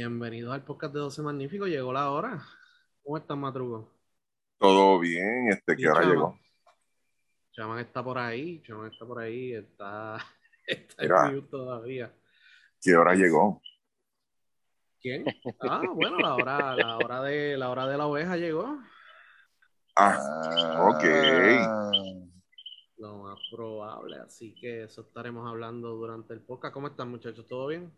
Bienvenidos al podcast de 12 Magníficos, llegó la hora. ¿Cómo estás, Matrugo? Todo bien, este, ¿qué hora chama. llegó? Chaman está por ahí, Chaman está por ahí, está, está Mira. en mute todavía. ¿Qué hora llegó? ¿Quién? Ah, bueno, la hora, la hora de la hora de la oveja llegó. Ah, ok. Ah, Lo más probable, así que eso estaremos hablando durante el podcast. ¿Cómo están, muchachos? ¿Todo bien?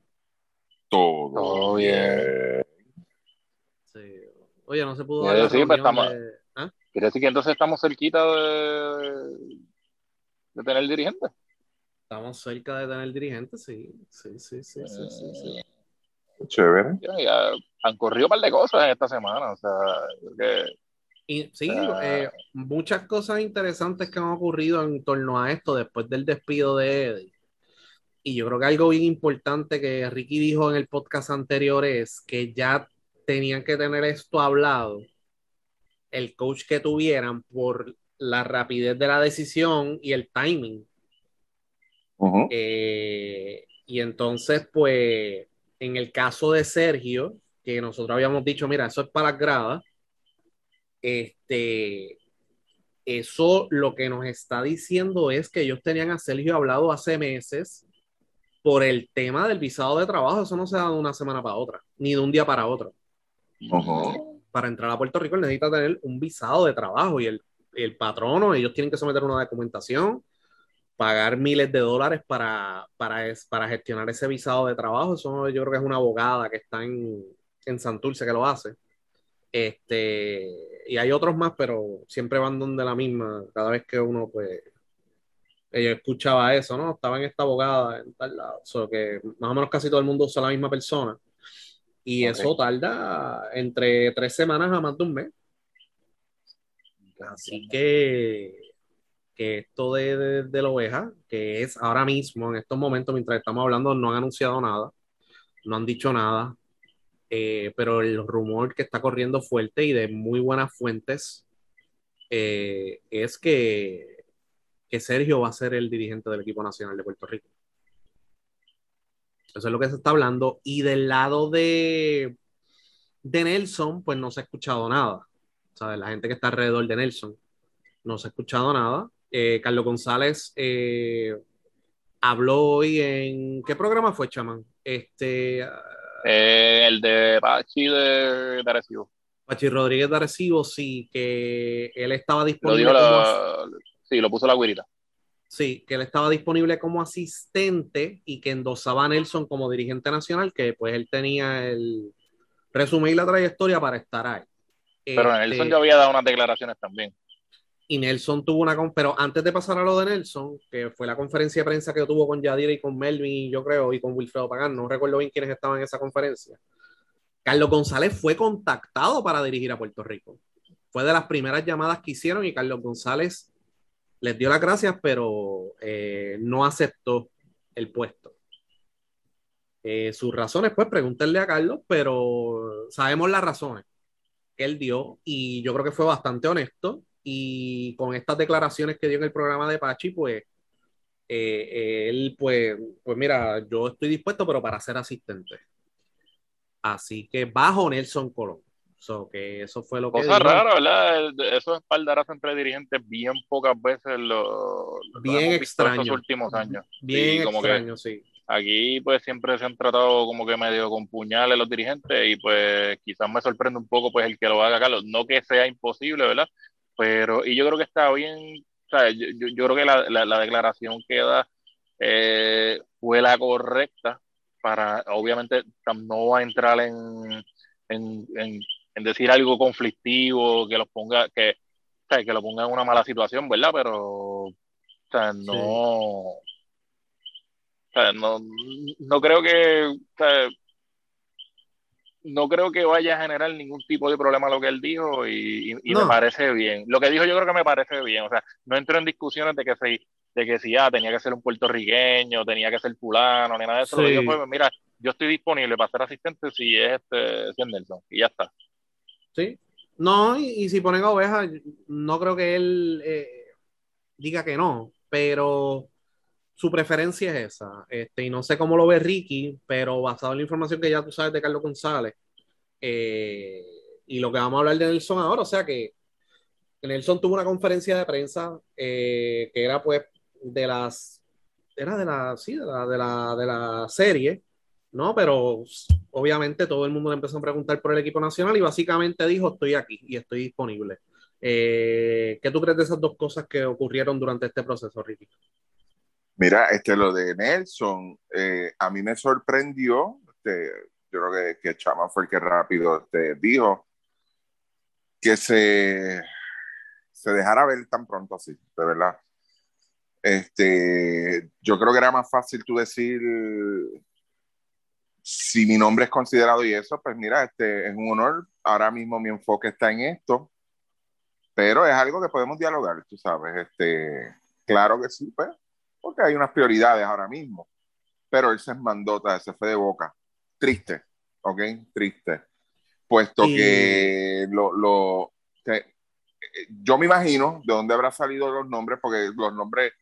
Todo, Todo bien. Sí. Oye, no se pudo dar la sí, pues reunión estamos- de- ¿Ah? Quiere decir que entonces estamos cerquita de, de tener dirigente. Estamos cerca de tener dirigentes, sí. Sí, sí, sí, sí, sí, sí. Chévere. Ya, ya han corrido un par de cosas esta semana. O sea, que Y sí, eh, muchas cosas interesantes que han ocurrido en torno a esto después del despido de Eddie. Y yo creo que algo bien importante que Ricky dijo en el podcast anterior es que ya tenían que tener esto hablado, el coach que tuvieran, por la rapidez de la decisión y el timing. Ujú. Eh, y entonces, pues, en el caso de Sergio, que nosotros habíamos dicho, mira, eso es para las gradas, este, eso lo que nos está diciendo es que ellos tenían a Sergio hablado hace meses por el tema del visado de trabajo, eso no se da de una semana para otra, ni de un día para otro. Ujú. Para entrar a Puerto Rico necesita tener un visado de trabajo y el, el patrono, ellos tienen que someter una documentación, pagar miles de dólares para, para, es- para gestionar ese visado de trabajo. Eso yo creo que es una abogada que está en, en Santurce que lo hace. Este, y hay otros más, pero siempre van donde la misma. Cada vez que uno, pues, yo escuchaba eso, ¿no? Estaba en esta abogada en tal lado. O sea, que más o menos casi todo el mundo usa la misma persona. Y Ok. eso tarda entre tres semanas a más de un mes. Así que, que esto de, de, de la oveja, que es ahora mismo, en estos momentos, mientras estamos hablando, no han anunciado nada, no han dicho nada, eh, pero el rumor que está corriendo fuerte y de muy buenas fuentes eh, es que, que Sergio va a ser el dirigente del equipo nacional de Puerto Rico. Eso es lo que se está hablando. Y del lado de, de Nelson, pues no se ha escuchado nada. ¿Sabes? La gente que está alrededor de Nelson no se ha escuchado nada. Eh, Carlos González eh, habló hoy en. ¿Qué programa fue, Chamán? Este. eh, el de Pachi de, de Arecibo. Pachi Rodríguez de Arecibo, sí, que él estaba Lo disponible. dijo como la, sí, lo puso la guirita. Sí, que él estaba disponible como asistente y que endosaba a Nelson como dirigente nacional, que pues él tenía el resumen y la trayectoria para estar ahí. Pero Este, Nelson ya había dado unas declaraciones también. Y Nelson tuvo una... Pero antes de pasar a lo de Nelson, que fue la conferencia de prensa que tuvo con Yadira y con Melvin, yo creo, y con Wilfredo Pagán, no recuerdo bien quiénes estaban en esa conferencia. Carlos González fue contactado para dirigir a Puerto Rico. Fue de las primeras llamadas que hicieron y Carlos González les dio las gracias, pero eh, no aceptó el puesto. Eh, sus razones, pues pregúntenle a Carlos, pero sabemos las razones que él dio y yo creo que fue bastante honesto y con estas declaraciones que dio en el programa de Pachi, pues eh, él, pues, pues mira, yo estoy dispuesto, pero para ser asistente. Así que bajo Nelson Colón. So, que eso fue lo que Cosa rara, ¿verdad? El- Esos espaldarazos entre dirigentes bien pocas veces lo, lo Bien extraño. estos últimos años. Bien Sí, como que- extraño, sí. Aquí pues siempre se han tratado como que medio con puñales los dirigentes y pues quizás me sorprende un poco pues el que lo haga Carlos. No que sea imposible, ¿verdad? Pero y yo creo que está bien, o sea, yo, yo, yo creo que la, la, la declaración que da eh, fue la correcta para, obviamente no va a entrar en, en, en, en decir algo conflictivo, que los ponga, que, o sea, que lo ponga en una mala situación, ¿verdad? Pero, o sea, no, o sea, no, no creo que, o sea, no creo que vaya a generar ningún tipo de problema lo que él dijo y, y- y No. me parece bien. Lo que dijo yo creo que me parece bien. O sea, no entro en discusiones de que si, de que si ah, tenía que ser un puertorriqueño, tenía que ser fulano, ni nada de eso. Lo que fue, mira, yo estoy disponible para ser asistente si es este si es Nelson. Y ya está. Sí. No, y, si ponen a Oveja, no creo que él eh, diga que no, pero su preferencia es esa. Este, y no sé cómo lo ve Ricky, pero basado en la información que ya tú sabes de Carlos González, eh, y lo que vamos a hablar de Nelson ahora, o sea que Nelson tuvo una conferencia de prensa eh, que era pues de las, era de la, sí, de la, de la, de la serie, ¿no? Pero obviamente todo el mundo le empezó a preguntar por el equipo nacional y básicamente dijo, estoy aquí y estoy disponible. Eh, ¿Qué tú crees de esas dos cosas que ocurrieron durante este proceso, Ricky? Mira, este, lo de Nelson, eh, a mí me sorprendió, este, yo creo que, que Chama fue el que rápido este, dijo que se, se dejara ver tan pronto así, de verdad. Este, yo creo que era más fácil tú decir si mi nombre es considerado y eso, pues mira, este es un honor. Ahora mismo mi enfoque está en esto, pero es algo que podemos dialogar, tú sabes. Este, claro que sí, pues, porque hay unas prioridades ahora mismo. Pero él se mandó, se fue de boca. Triste, ¿ok? Triste. Puesto Y- que lo, lo que, yo me imagino de dónde habrá salido los nombres, porque los nombres,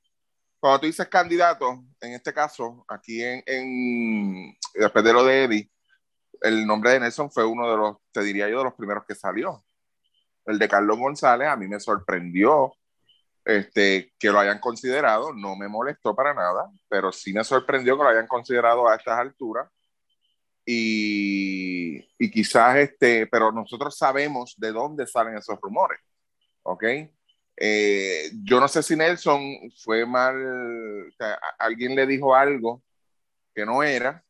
cuando tú dices candidato, en este caso, aquí en, en después de lo de Eddie, el nombre de Nelson fue uno de los, te diría yo, de los primeros que salió. El de Carlos González a mí me sorprendió este, que lo hayan considerado, no me molestó para nada, pero sí me sorprendió que lo hayan considerado a estas alturas. Y, y quizás, este, pero nosotros sabemos de dónde salen esos rumores, ¿ok? Eh, yo no sé si Nelson fue mal, alguien le dijo algo que no era,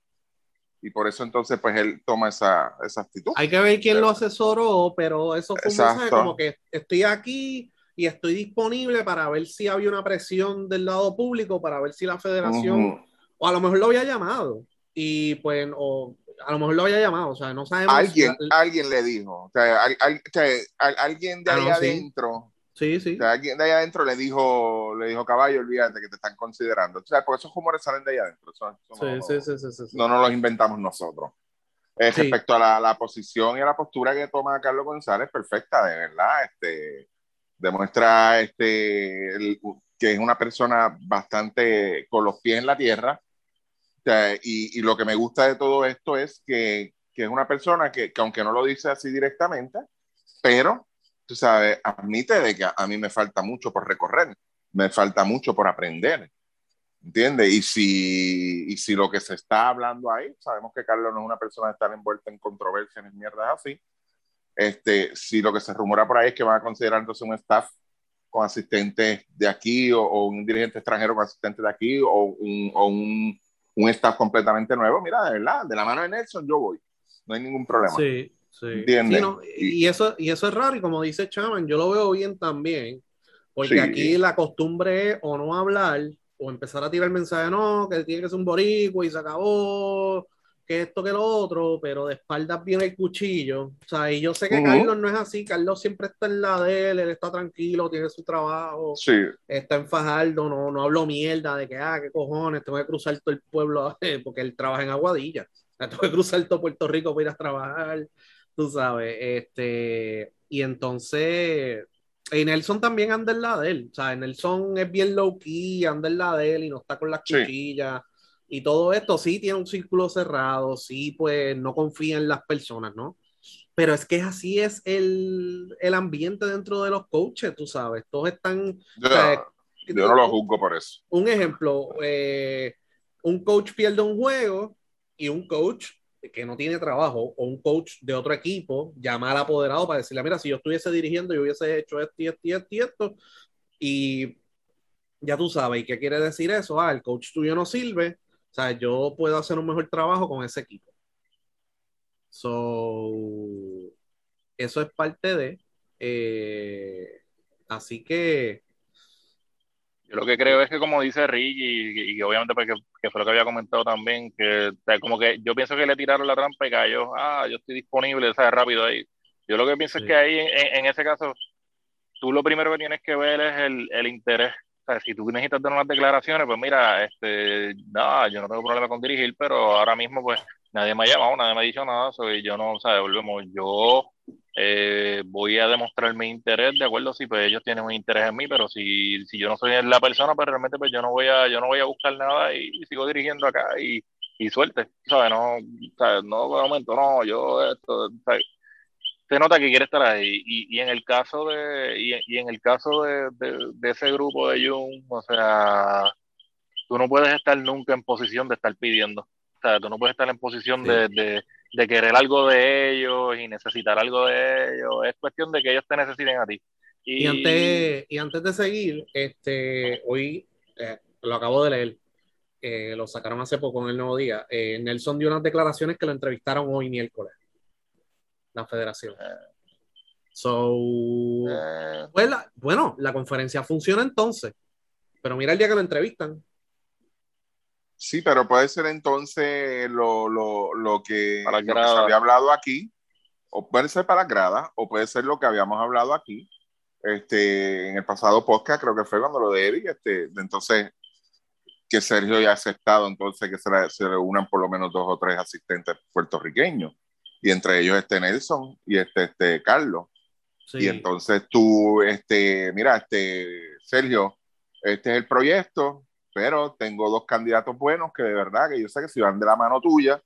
y por eso entonces pues él toma esa, esa actitud. Hay que ver quién lo asesoró, pero eso fue un mensaje Exacto. como que estoy aquí y estoy disponible para ver si había una presión del lado público, para ver si la federación, Ujú. o a lo mejor lo había llamado, y pues, o a lo mejor lo había llamado, o sea, no sabemos. Alguien, la- alguien le dijo, o sea, al- al- o sea, al- alguien de Ah, ahí no, adentro, sí, sí. sea, alguien de ahí adentro le dijo, le dijo, caballo, olvídate que te están considerando. O sea, porque esos rumores salen de ahí adentro. Eso, eso Sí, no, sí, sí, sí, sí, sí. no nos los inventamos nosotros. Eh, Sí. Respecto a la, la posición y a la postura que toma Carlos González, perfecta, de verdad. Este, demuestra este, el- que es una persona bastante con los pies en la tierra. O sea, y, y lo que me gusta de todo esto es que, que es una persona que, que aunque no lo dice así directamente, pero, tú sabes, admite de que a, a mí me falta mucho por recorrer, me falta mucho por aprender. ¿Entiendes? Y si, y si lo que se está hablando ahí, sabemos que Carlos no es una persona de estar envuelta en controversias ni mierdas así. Este, si lo que se rumora por ahí es que van a considerar entonces un staff con asistentes de aquí o, o un dirigente extranjero con asistentes de aquí o un, o un, un staff completamente nuevo, mira, de verdad, de la mano de Nelson yo voy. No hay ningún problema. Sí, sí. Sí, no, y, eso, y eso es raro, y como dice Chaman, yo lo veo bien también, porque Sí. aquí la costumbre es o no hablar, o empezar a tirar mensajes, no, que tiene que ser un boricua y se acabó, que esto, que lo otro, pero de espaldas viene el cuchillo. O sea, y yo sé que Ujú. Carlos no es así, Carlos siempre está en la de él, él está tranquilo, tiene su trabajo, Sí, está en Fajardo, no, no hablo mierda de que, ah, qué cojones, tengo que cruzar todo el pueblo, porque él trabaja en Aguadilla. Tengo que cruzar todo Puerto Rico para ir a trabajar, tú sabes. Este, y entonces, y Nelson también anda en la de él. O sea, Nelson es bien low key, anda en la de él y no está con las Sí. cuchillas. Y todo esto sí tiene un círculo cerrado, sí, pues no confía en las personas, ¿no? Pero es que así es el, el ambiente dentro de los coaches, tú sabes. Todos están. yo, o sea, yo no lo juzgo por eso. un ejemplo, eh, un coach pierde un juego y un coach que no tiene trabajo o un coach de otro equipo llama al apoderado para decirle, mira, si yo estuviese dirigiendo, yo hubiese hecho esto y esto y esto esto. Y ya tú sabes, ¿y qué quiere decir eso? Ah, el coach tuyo no sirve, o sea, yo puedo hacer un mejor trabajo con ese equipo. So, eso es parte de... eh, así que... Yo lo que creo es que como dice Rick y, y obviamente porque que fue lo que había comentado también, que como que yo pienso que le tiraron la trampa y cayó, ah, yo estoy disponible, o sea, rápido ahí. Yo lo que pienso Sí. es que ahí, en, en ese caso, tú lo primero que tienes que ver es el, el interés. O sea, si tú necesitas dar unas declaraciones, pues mira, este, no, yo no tengo problema con dirigir, pero ahora mismo pues nadie me ha llamado, nadie me ha dicho nada, so, y yo no, o sea, volvemos, yo eh, voy a demostrar mi interés, de acuerdo, si pues ellos tienen un interés en mí, pero si, si yo no soy la persona, pues realmente pues yo no voy a, yo no voy a buscar nada y, sigo dirigiendo acá y, y suerte, ¿sabes? No, ¿sabes? no, de momento, no, yo esto, ¿sabes? se nota que quiere estar ahí. Y, y en el caso de, y, y en el caso de, de, ese grupo de Jung, o sea, tú no puedes estar nunca en posición de estar pidiendo. O sea, tú no puedes estar en posición de, de, de, querer algo de ellos y necesitar algo de ellos. Es cuestión de que ellos te necesiten a ti. Y, antes, y antes de seguir, este, hoy eh, lo acabo de leer, eh, lo sacaron hace poco en el Nuevo Día. Eh, Nelson dio unas declaraciones que lo entrevistaron hoy miércoles, la federación. So, pues bueno, la conferencia funciona entonces, pero mira el día que lo entrevistan. Sí, pero puede ser entonces lo, lo, lo que, lo que se había hablado aquí, o puede ser para grada, o puede ser lo que habíamos hablado aquí, este, en el pasado podcast, creo que fue cuando lo de Eddie, este, entonces que Sergio ya ha aceptado entonces que se, le, se unan por lo menos dos o tres asistentes puertorriqueños, y entre ellos este Nelson y este, este Carlos. Y entonces tú, este, mira, este, Sergio, este es el proyecto, pero tengo dos candidatos buenos que de verdad que yo sé que si van de la mano tuya,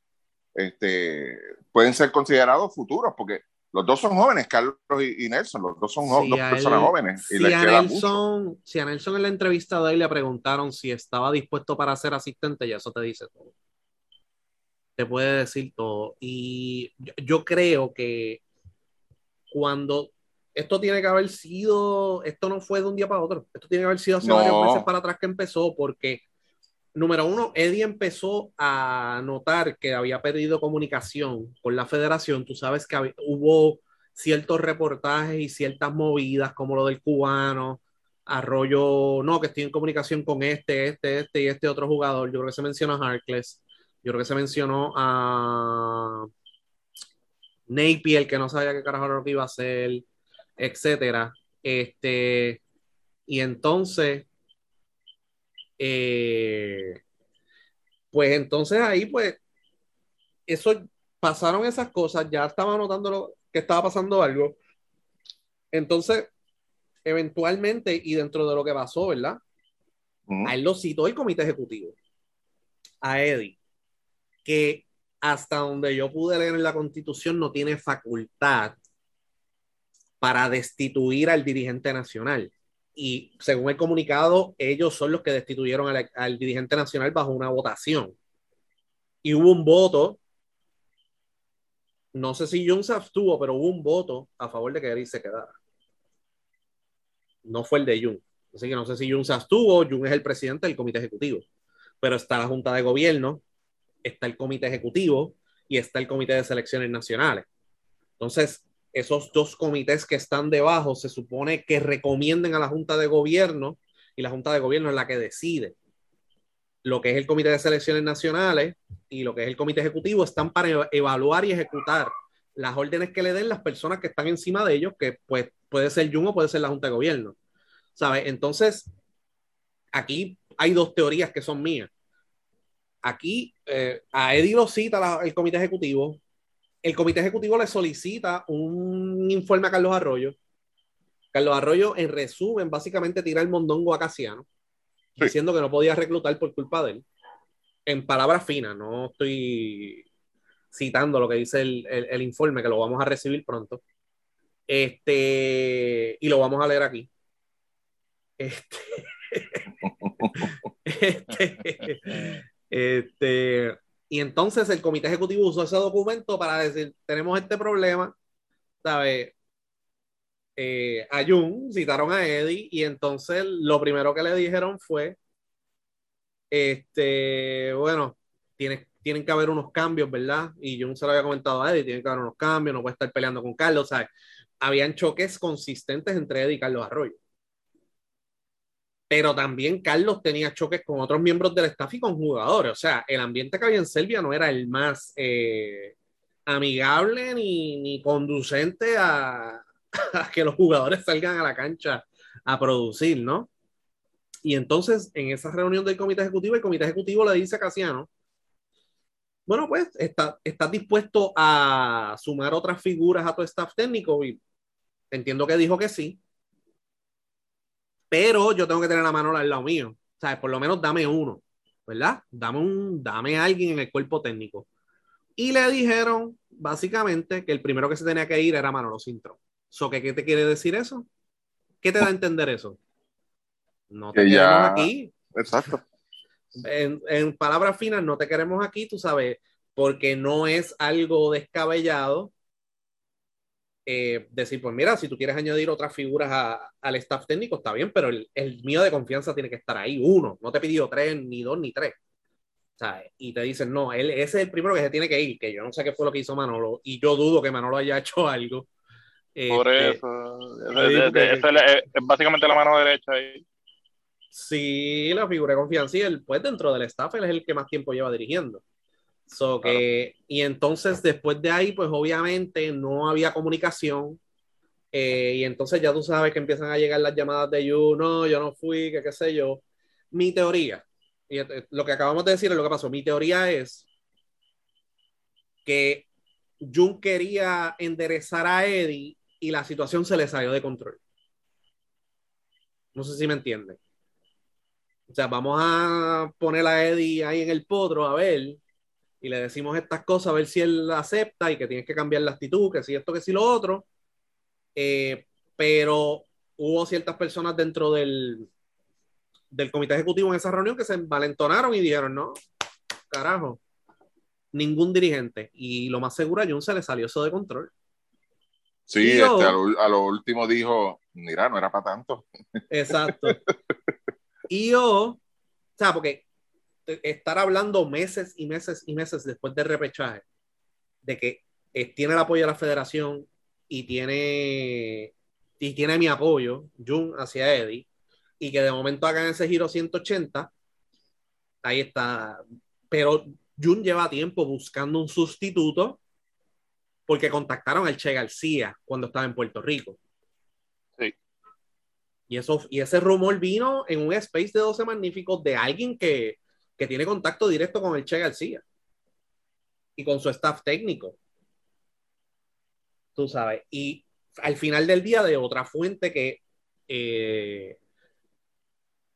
este, pueden ser considerados futuros, porque los dos son jóvenes, Carlos y, Nelson, los dos son dos personas jóvenes. Y si, a Nelson, si a Nelson en la entrevista de él le preguntaron si estaba dispuesto para ser asistente, ya eso te dice todo. Te puede decir todo. Y yo, creo que cuando esto tiene que haber sido, esto no fue de un día para otro, esto tiene que haber sido hace varios meses para atrás que empezó, porque número uno, Eddie empezó a notar que había perdido comunicación con la federación. Tú sabes que hubo ciertos reportajes y ciertas movidas, como lo del cubano, Arroyo, no, que estoy en comunicación con este, este, este y este otro jugador. Yo creo que se mencionó a Harkless. Yo creo que se mencionó a Napier, que no sabía qué carajo lo que iba a hacer, etcétera. Este, y entonces eh, pues entonces ahí, pues, eso pasaron esas cosas, ya estaba notando que estaba pasando algo. Entonces, eventualmente, y dentro de lo que pasó, ¿verdad? A él lo citó el comité ejecutivo, a Eddie, que hasta donde yo pude leer en la constitución no tiene facultad para destituir al dirigente nacional y según el comunicado, ellos son los que destituyeron al, dirigente nacional bajo una votación. Y hubo un voto, no sé si se abstuvo, pero hubo un voto a favor de que Eric se quedara. No fue el de Jun. Así que no sé si Jun se abstuvo, Jun es el presidente del comité ejecutivo. Pero está la Junta de Gobierno, está el comité ejecutivo y está el comité de selecciones nacionales. Entonces, esos dos comités que están debajo se supone que recomienden a la Junta de Gobierno y la Junta de Gobierno es la que decide. Lo que es el Comité de Selecciones Nacionales y lo que es el Comité Ejecutivo están para evaluar y ejecutar las órdenes que le den las personas que están encima de ellos, que pues puede ser Jun o puede ser la Junta de Gobierno. ¿Sabe? Entonces, aquí hay dos teorías que son mías. Aquí eh, a Eddie lo cita el Comité Ejecutivo, el comité ejecutivo le solicita un informe a Carlos Arroyo. Carlos Arroyo, en resumen, básicamente tira el mondongo a Casiano, diciendo que no podía reclutar por culpa de él. En palabras finas, no estoy citando lo que dice el, informe, que lo vamos a recibir pronto. Este, y lo vamos a leer aquí. Este, este, este y entonces el comité ejecutivo usó ese documento para decir, tenemos este problema, ¿sabes? Eh, a Jun, citaron a Eddie, y entonces lo primero que le dijeron fue, este, bueno, tiene, tienen que haber unos cambios, ¿verdad? Y Jun se lo había comentado a Eddie, tiene que haber unos cambios, no puede estar peleando con Carlos, ¿sabes? Habían choques consistentes entre Eddie y Carlos Arroyo pero también Carlos tenía choques con otros miembros del staff y con jugadores. O sea, el ambiente que había en Serbia no era el más eh, amigable ni, ni conducente a, a, que los jugadores salgan a la cancha a producir, ¿no? Y entonces, en esa reunión del comité ejecutivo, el comité ejecutivo le dice a Casiano Bueno, pues está, estás dispuesto a sumar otras figuras a tu staff técnico y entiendo que dijo que sí. Pero yo tengo que tener la mano al lado mío. O sea, por lo menos dame uno, ¿verdad? Dame, un, dame a alguien en el cuerpo técnico. Y le dijeron, básicamente, que el primero que se tenía que ir era Manolo Sintro. So, ¿qué, ¿Qué te quiere decir eso? ¿Qué te da a entender eso? No te queremos aquí. Exacto. En, en, palabras finas, no te queremos aquí, tú sabes, porque no es algo descabellado eh, decir, pues mira, si tú quieres añadir otras figuras a, al staff técnico, está bien, pero el, el, mío de confianza tiene que estar ahí, uno. No te he pedido tres, ni dos, ni tres. ¿sabes? Y te dicen, no, él, ese es el primero que se tiene que ir, que yo no sé qué fue lo que hizo Manolo, y yo dudo que Manolo haya hecho algo. Por este, eso, es, es, es, básicamente la mano derecha ahí. Sí, la figura de confianza, y él, pues dentro del staff, él es el que más tiempo lleva dirigiendo. So que, Y entonces, después de ahí, pues obviamente no había comunicación. Eh, y entonces ya tú sabes que empiezan a llegar las llamadas de you, no, yo no fui, que qué sé yo. Mi teoría, y lo que acabamos de decir es lo que pasó. Mi teoría es que Jun quería enderezar a Eddie y la situación se le salió de control. No sé si me entienden. O sea, vamos a poner a Eddie ahí en el potro a ver y le decimos estas cosas a ver si él acepta y que tienes que cambiar la actitud, que si esto, que si lo otro. Eh, pero hubo ciertas personas dentro del, del comité ejecutivo en esa reunión que se envalentonaron y dijeron, no, carajo, ningún dirigente. Y lo más seguro a Jun se le salió eso de control. Sí, este, a, lo, último dijo, mira, no era para tanto. Exacto. y yo, o sea, porque estar hablando meses y meses y meses después del repechaje de que eh, tiene el apoyo de la federación y tiene y tiene mi apoyo, Jun hacia Eddie, y que de momento hagan ese giro 180, ahí está. Pero Jun lleva tiempo buscando un sustituto porque contactaron al Che García cuando estaba en Puerto Rico. Sí. Y, eso, y ese rumor vino en un space de 12 magníficos de alguien que, que tiene contacto directo con el Che García y con su staff técnico. Tú sabes. Y al final del día, de otra fuente que eh,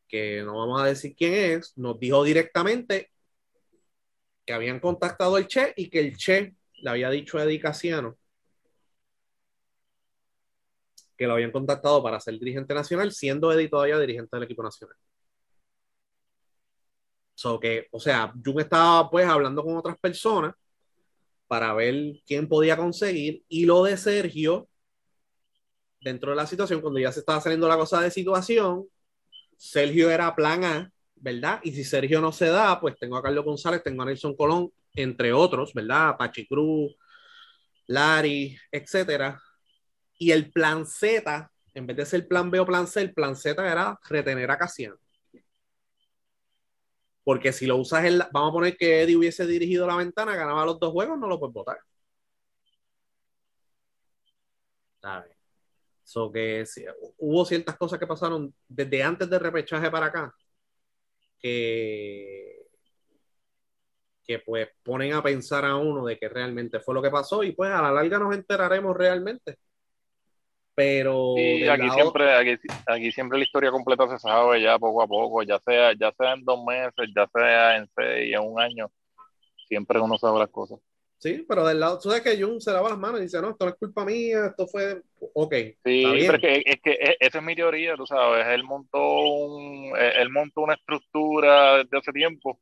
que no vamos a decir quién es, nos dijo directamente que habían contactado al Che y que el Che le había dicho a Eddie Casiano que lo habían contactado para ser dirigente nacional, siendo Eddie todavía dirigente del equipo nacional. So que, o sea, Jun estaba pues hablando con otras personas para ver quién podía conseguir y lo de Sergio dentro de la situación, cuando ya se estaba saliendo la cosa de situación, Sergio era plan A, ¿verdad? Y si Sergio no se da, pues tengo a Carlos González, tengo a Nelson Colón, entre otros, ¿verdad? Pachi Cruz, Lari, etcétera. Y el plan Z, en vez de ser plan B o plan C, el plan Z era retener a Casiano. Porque si lo usas en la, vamos a poner que Eddie hubiese dirigido la ventana, ganaba los dos juegos, no lo puedes votar. ¿Sabes? So que hubo ciertas cosas que pasaron desde antes del repechaje para acá que, que pues ponen a pensar a uno de que realmente fue lo que pasó y pues a la larga nos enteraremos realmente. Pero aquí siempre aquí, siempre la historia completa se sabe ya poco a poco, ya sea ya sea en dos meses, ya sea en seis, en un año, siempre uno sabe las cosas. Sí, pero del lado, tú sabes que Jun se lava las manos y dice, no, esto no es culpa mía, esto fue, ok. Sí, pero es que, es que esa es mi teoría, tú sabes, él montó, un, él montó una estructura desde hace tiempo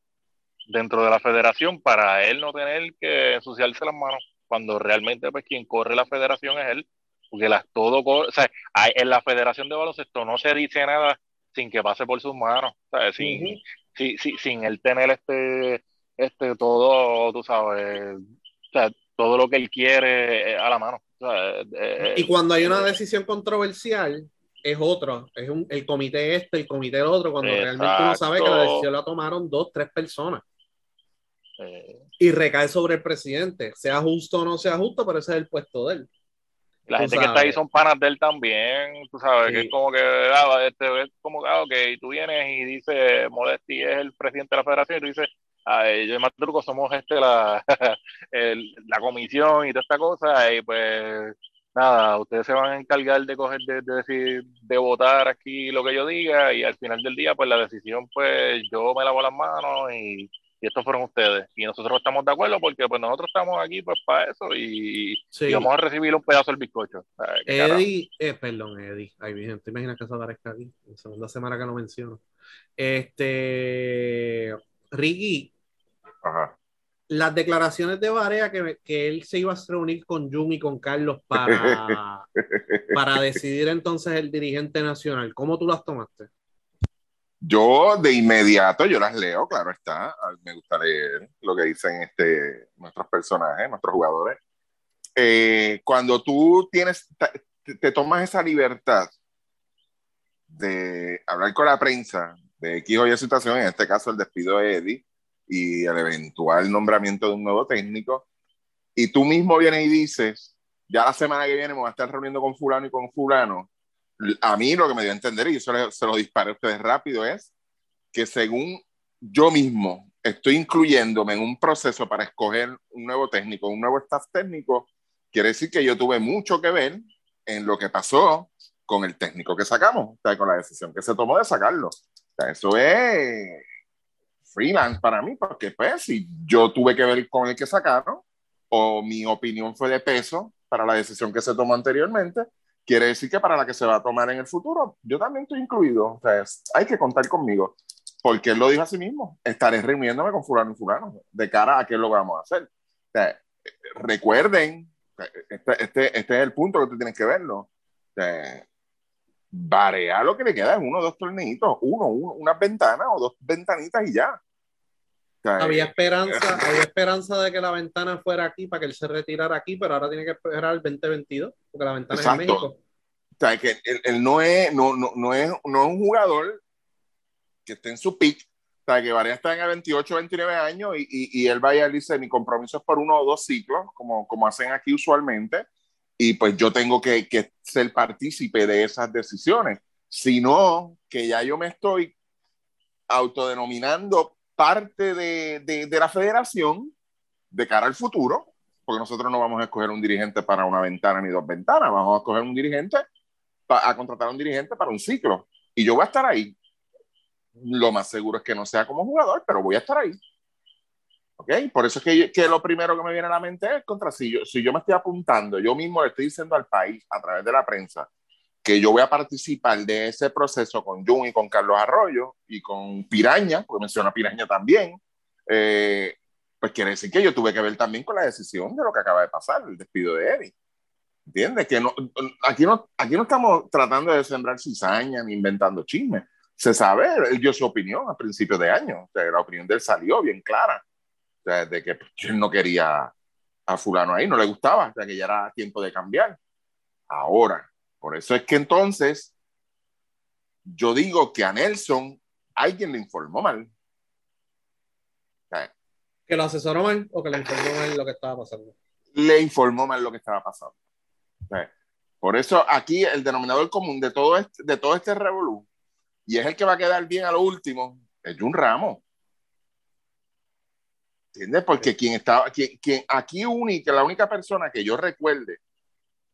dentro de la federación para él no tener que ensuciarse las manos, cuando realmente pues quien corre la federación es él, porque las todo, o sea, en la federación de baloncesto no se dice nada sin que pase por sus manos, ¿sabes? Sin, sin él tener este, este todo, tú sabes, todo lo que él quiere eh, a la mano. Eh, eh, y cuando hay una decisión controversial, es otro, es un, el comité este, el comité el otro, cuando realmente uno sabe que la decisión la tomaron dos, tres personas. Y recae sobre el presidente, sea justo o no sea justo, pero ese es el puesto de él. La gente que está ahí son panas de él también, tú sabes, que es como que, ah, este, es como, ah, ok, tú vienes y dices, Modesti es el presidente de la federación, y tú dices, yo y Matruco somos este, la, la comisión y toda esta cosa, y pues nada, ustedes se van a encargar de coger, de, decir, de votar aquí lo que yo diga, y al final del día, pues la decisión, pues yo me lavo las manos y, estos fueron ustedes. Y nosotros estamos de acuerdo porque pues nosotros estamos aquí pues para eso y, vamos a recibir un pedazo del bizcocho. Eddie, eh, perdón, Eddie, ay, mi gente, imagina que eso aparezca aquí, en segunda semana que no menciono. Este, Ricky, las declaraciones de Barea que, que, él se iba a reunir con Jun y con Carlos para, para decidir entonces el dirigente nacional, ¿cómo tú las tomaste? Yo de inmediato, yo las leo, claro está, me gusta leer lo que dicen este, nuestros personajes, nuestros jugadores. Eh, cuando tú tienes, te, tomas esa libertad de hablar con la prensa de X o Y situación, en este caso el despido de Eddie, y el eventual nombramiento de un nuevo técnico, y tú mismo vienes y dices, ya la semana que viene me voy a estar reuniendo con fulano y con fulano, a mí lo que me dio a entender, y yo se, se lo disparé a ustedes rápido, es que según yo mismo estoy incluyéndome en un proceso para escoger un nuevo técnico, un nuevo staff técnico, quiere decir que yo tuve mucho que ver en lo que pasó con el técnico que sacamos, con la decisión que se tomó de sacarlo. eso es freelance para mí, porque pues si yo tuve que ver con el que sacaron, o mi opinión fue de peso para la decisión que se tomó anteriormente, quiere decir que para la que se va a tomar en el futuro, yo también estoy incluido. O sea, hay que contar conmigo, porque él lo dijo a sí mismo, estaré reuniéndome con fulano y fulano de cara a qué lo vamos a hacer. O sea, recuerden, este, este, este, es el punto que tú tienes que verlo. O sea, Barea lo que le queda es uno o dos torneitos, uno, uno, unas ventanas o dos ventanitas y ya había esperanza, había esperanza de que la ventana fuera aquí para que él se retirara aquí, pero ahora tiene que esperar el 2022, porque la ventana es en México. O sea, que él, no, es, no, no, no, es, no es un jugador que esté en su pick, o sea, que Varea está en el 28, 29 años y, y, y él vaya y dice, mi compromiso es por uno o dos ciclos, como, como hacen aquí usualmente, y pues yo tengo que, que ser partícipe de esas decisiones, sino que ya yo me estoy autodenominando parte de, de, la federación de cara al futuro, porque nosotros no vamos a escoger un dirigente para una ventana ni dos ventanas, vamos a escoger un dirigente, a contratar a un dirigente para un ciclo. Y yo voy a estar ahí. Lo más seguro es que no sea como jugador, pero voy a estar ahí. ¿Ok? Por eso es que, que lo primero que me viene a la mente es contra si yo, si yo me estoy apuntando, yo mismo le estoy diciendo al país a través de la prensa, que yo voy a participar de ese proceso con Jun y con Carlos Arroyo y con Piraña, porque menciona Piraña también, eh, pues quiere decir que yo tuve que ver también con la decisión de lo que acaba de pasar, el despido de Eddie. ¿Entiendes? Que no, aquí, no, aquí no estamos tratando de sembrar cizaña ni inventando chismes. Se sabe, él dio su opinión a principios de año. O sea, la opinión de él salió bien clara. O sea, de que pues, él no quería a fulano ahí, no le gustaba, o sea, que ya era tiempo de cambiar. Ahora, por eso es que entonces yo digo que a Nelson alguien le informó mal. ¿Que lo asesoró mal o que le informó mal lo que estaba pasando? Le informó mal lo que estaba pasando. Por eso aquí el denominador común de todo este, de todo este revolú, y es el que va a quedar bien a lo último, es Jun Ramos. ¿Entiendes? Porque quien estaba, quien, quien aquí única, la única persona que yo recuerde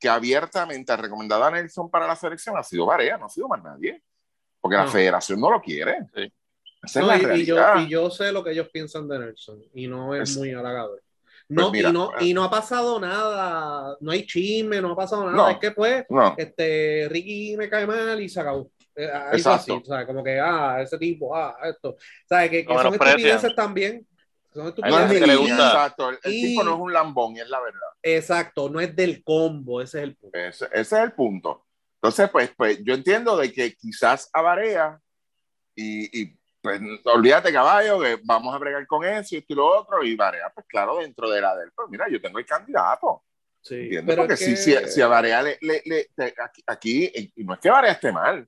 que abiertamente ha recomendado a Nelson para la selección ha sido Varea, no ha sido más nadie. Porque la federación no lo quiere. y, yo, sé lo que ellos piensan de Nelson y no es, muy halagador. Pues no, y, no, y no ha pasado nada, no hay chisme, no ha pasado nada. es que pues, este, Ricky me cae mal y se acabó. Eh, Exacto. Así, o sea, como que, ah, ese tipo, ah, esto. ¿Sabes? Que, que son estupideces también. No es le gusta. Exacto, el, tipo no es un lambón y es la verdad. Exacto, no es del combo, ese es el punto. Ese, es el punto. Entonces, pues, pues yo entiendo de que quizás a Varea y, y pues olvídate caballo, que vamos a bregar con eso y esto y lo otro, y Varea, pues claro, dentro de la del, pues mira, yo tengo el candidato. Sí, pero Porque si, si, a Varea le, le, aquí, y no es que Varea esté mal,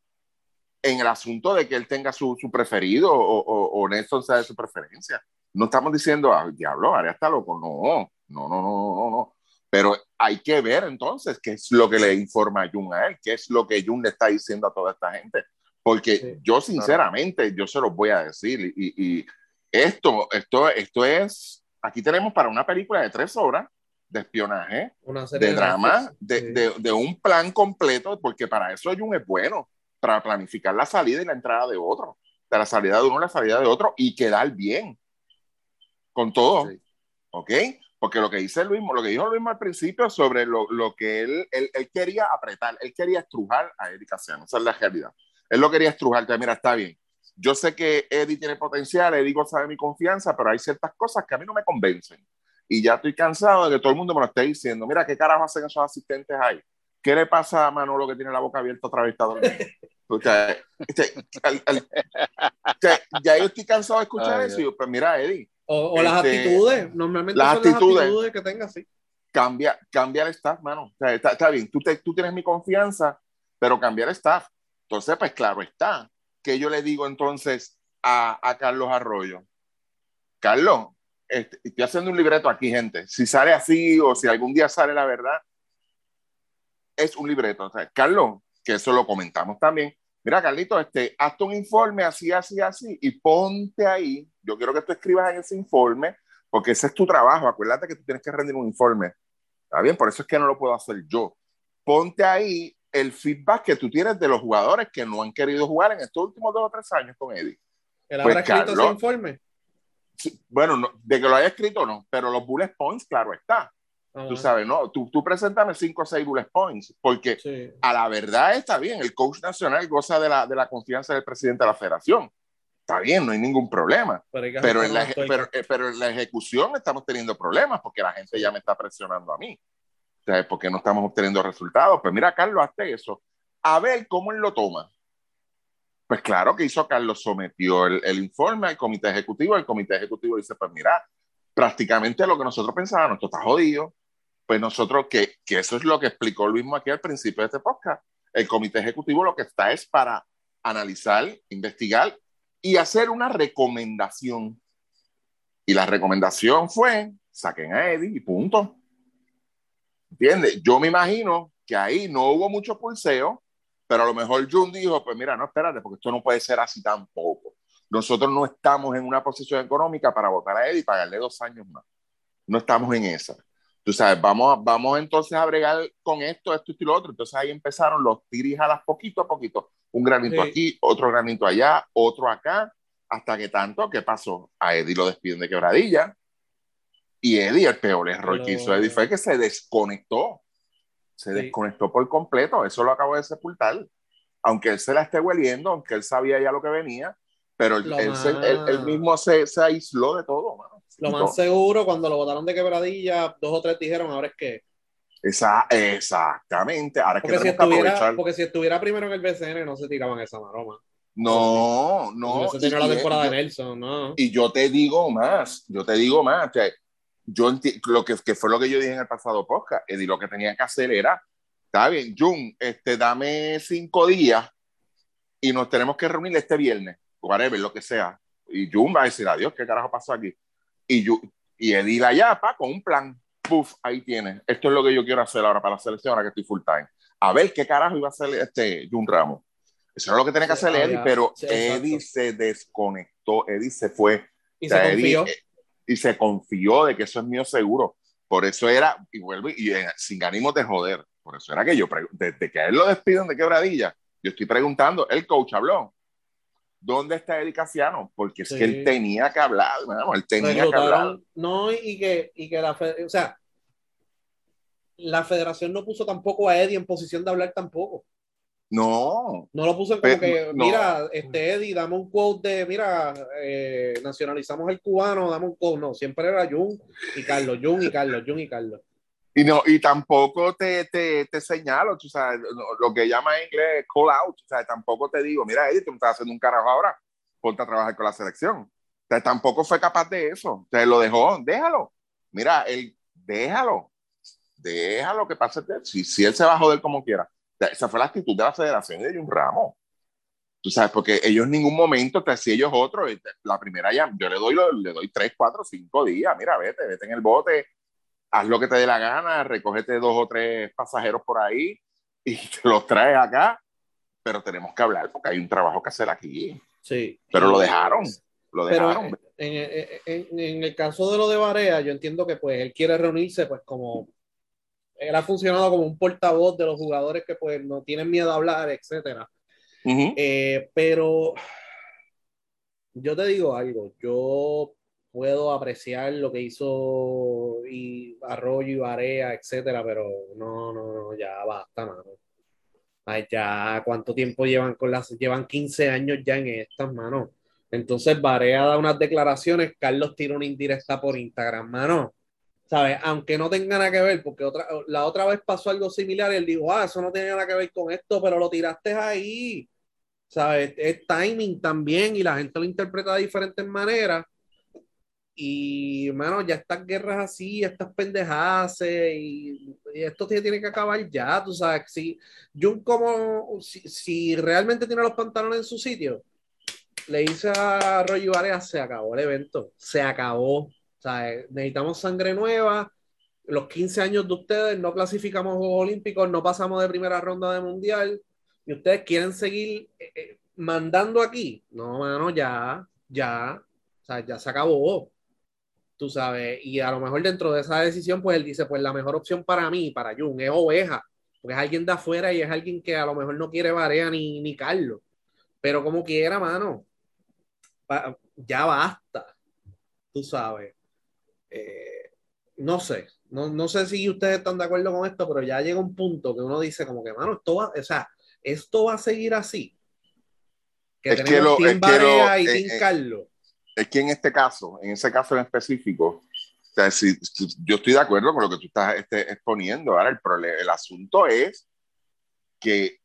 en el asunto de que él tenga su, su preferido o, o, o Nelson sea de su preferencia no estamos diciendo, ah, diablo, Aria está loco. No, no, no, no, no, no. Pero hay que ver entonces qué es lo que le informa Jun a él, qué es lo que Jun le está diciendo a toda esta gente. Porque yo sinceramente, yo se los voy a decir y, y esto, esto, esto es, aquí tenemos para una película de tres horas de espionaje, de drama, de, un plan completo, porque para eso Jun es bueno, para planificar la salida y la entrada de otro, de la salida de uno la salida de otro y quedar bien con todo. ¿Ok? Porque lo que dice Luis, lo que dijo Luis al principio sobre lo, lo que él, él, él, quería apretar, él quería estrujar a Eddie Casiano, esa es la realidad. Él lo quería estrujar, que mira, está bien. Yo sé que Eddie tiene potencial, Eddie goza de mi confianza, pero hay ciertas cosas que a mí no me convencen. Y ya estoy cansado de que todo el mundo me lo esté diciendo. Mira, ¿qué carajo hacen esos asistentes ahí? ¿Qué le pasa a Manolo que tiene la boca abierta otra vez? Está este, ya yo estoy cansado de escuchar eso. Y yo, pues mira, Eddie, o, las este, actitudes, normalmente las, son actitudes, las actitudes que tenga, sí. Cambia, cambia el staff, mano. está, bien, tú, tú tienes mi confianza, pero cambiar el staff. Entonces, pues claro está. Que yo le digo entonces a, a Carlos Arroyo? Carlos, este, estoy haciendo un libreto aquí, gente. Si sale así o si algún día sale la verdad, es un libreto. O sea, Carlos, que eso lo comentamos también. Mira, Carlito, este, hazte un informe así, así, así y ponte ahí yo quiero que tú escribas en ese informe, porque ese es tu trabajo. Acuérdate que tú tienes que rendir un informe. ¿Está bien? Por eso es que no lo puedo hacer yo. Ponte ahí el feedback que tú tienes de los jugadores que no han querido jugar en estos últimos dos o tres años con Eddie. ¿Él pues, habrá escrito ese informe? bueno, de que lo haya escrito no, pero los bullet points, claro está. Tú sabes, ¿no? Tú, tú preséntame cinco o seis bullet points, porque a la verdad está bien, el coach nacional goza de la, de la confianza del presidente de la federación está bien, no hay ningún problema. Pero, en la, pero, eh, pero, en la, ejecución estamos teniendo problemas porque la gente ya me está presionando a mí. O sea, porque no estamos obteniendo resultados. Pues mira, Carlos, hazte eso. A ver cómo él lo toma. Pues claro que hizo Carlos, sometió el, el, informe al comité ejecutivo. El comité ejecutivo dice: Pues mira, prácticamente lo que nosotros pensábamos, esto está jodido. Pues nosotros, que, que eso es lo que explicó Luis aquí al principio de este podcast. El comité ejecutivo lo que está es para analizar, investigar y hacer una recomendación. Y la recomendación fue, saquen a Eddie y punto. ¿Entiendes? Yo me imagino que ahí no hubo mucho pulseo, pero a lo mejor Jun dijo, pues mira, no, espérate, porque esto no puede ser así tampoco. Nosotros no estamos en una posición económica para votar a Eddie y pagarle dos años más. No estamos en esa. Tú sabes, vamos, vamos entonces a bregar con esto, esto y lo otro. Entonces ahí empezaron los tirijadas poquito a poquito. Un granito aquí, otro granito allá, otro acá, hasta que tanto, ¿qué pasó? A Eddie lo despiden de quebradilla. Y Eddie, el peor error que hizo Eddie fue que se desconectó. Se desconectó por completo. Eso lo acabo de sepultar. Aunque él se la esté hueliendo, aunque él sabía ya lo que venía, pero él, él, mismo se, se aisló de todo, mano. Lo más seguro, cuando lo botaron de quebradilla, dos o tres dijeron, ahora es que. Esa, exactamente. Ahora es porque que si estuviera, Porque si estuviera primero en el BCN, no se tiraban esa maroma. No, no. se la temporada de Nelson, no. Y yo te digo más, yo te digo más. que yo lo que, que, fue lo que yo dije en el pasado podcast, Eddie lo que tenía que hacer era, está bien, Jun, este, dame cinco días y nos tenemos que reunir este viernes, whatever, lo que sea. Y Jun va a decir, adiós, ¿qué carajo pasó aquí? Y, yo, y Eddie la yapa con un plan. Puf, ahí tiene. Esto es lo que yo quiero hacer ahora para la selección, ahora que estoy full time. A ver qué carajo iba a hacer este Jun Ramos. Eso es lo que tenía que hacer Eddie, pero Eddie se desconectó, Eddie se fue. Y se confió. Eh, y se confió de que eso es mío seguro. Por eso era, y vuelvo, y sin ánimo de joder, por eso era que yo, desde que a él lo despiden de quebradilla, yo estoy preguntando, el coach habló, ¿dónde está Eddie Casiano? Porque es que él tenía que hablar, él tenía que hablar. No, y que, y que la, o sea, la federación no puso tampoco a Eddie en posición de hablar tampoco. No. No lo puso como que, mira, este Eddie, dame un quote de, mira, eh, nacionalizamos el cubano, dame un quote. No, siempre era Jun y Carlos, Jun y Carlos, Jun y Carlos. Y, no, y tampoco te, te, te señalo, tú sabes, lo que llama en inglés call out, o sea, tampoco te digo, mira, Eddie, tú me estás haciendo un carajo ahora, ponte a trabajar con la selección. O sea, tampoco fue capaz de eso, te lo dejó, déjalo. Mira, él, déjalo, déjalo que pase, si, si él se va a joder como quiera. Esa fue la actitud de la federación de un Ramos. Tú sabes, porque ellos en ningún momento, te si ellos otros, la primera ya, yo le doy, le doy tres, cuatro, cinco días, mira, vete, vete en el bote, haz lo que te dé la gana, recógete dos o tres pasajeros por ahí y te los traes acá, pero tenemos que hablar porque hay un trabajo que hacer aquí. Sí. Pero lo dejaron, lo dejaron. en, el caso de lo de Barea, yo entiendo que pues él quiere reunirse pues como él ha funcionado como un portavoz de los jugadores que pues no tienen miedo a hablar, etcétera. Eh, pero yo te digo algo, yo puedo apreciar lo que hizo y Arroyo y Barea, etcétera, pero no, no, no, ya basta, mano. Ay, ya, ¿cuánto tiempo llevan con las? Llevan 15 años ya en estas, manos. Entonces, Barea da unas declaraciones, Carlos tira una indirecta por Instagram, mano. ¿Sabes? Aunque no tenga nada que ver, porque otra, la otra vez pasó algo similar y él dijo, ah, eso no tiene nada que ver con esto, pero lo tiraste ahí. ¿Sabes? Es timing también y la gente lo interpreta de diferentes maneras. Y, mano, ya estas guerras así, estas pendejadas, y, esto tiene que acabar ya, tú sabes. Si Jun, como, si, si realmente tiene los pantalones en su sitio, le dice a Roy Varea, se acabó el evento, se acabó. Sea, necesitamos sangre nueva. Los 15 años de ustedes no clasificamos Juegos Olímpicos, no pasamos de primera ronda de mundial. Y ustedes quieren seguir eh, eh, mandando aquí. No, mano, ya, ya. O sea, ya se acabó. Tú sabes. Y a lo mejor dentro de esa decisión, pues él dice: Pues la mejor opción para mí, para Jun, es oveja. Porque es alguien de afuera y es alguien que a lo mejor no quiere Varea ni, ni Carlos. Pero como quiera, mano ya basta, tú sabes. Eh, no sé, no, no, sé si ustedes están de acuerdo con esto, pero ya llega un punto que uno dice como que, mano, esto va, o sea, esto va a seguir así. Que es tenemos que lo, y eh, eh, Carlos. Es que en este caso, en ese caso en específico, o sea, si, yo estoy de acuerdo con lo que tú estás este, exponiendo. Ahora, el, problema, el asunto es que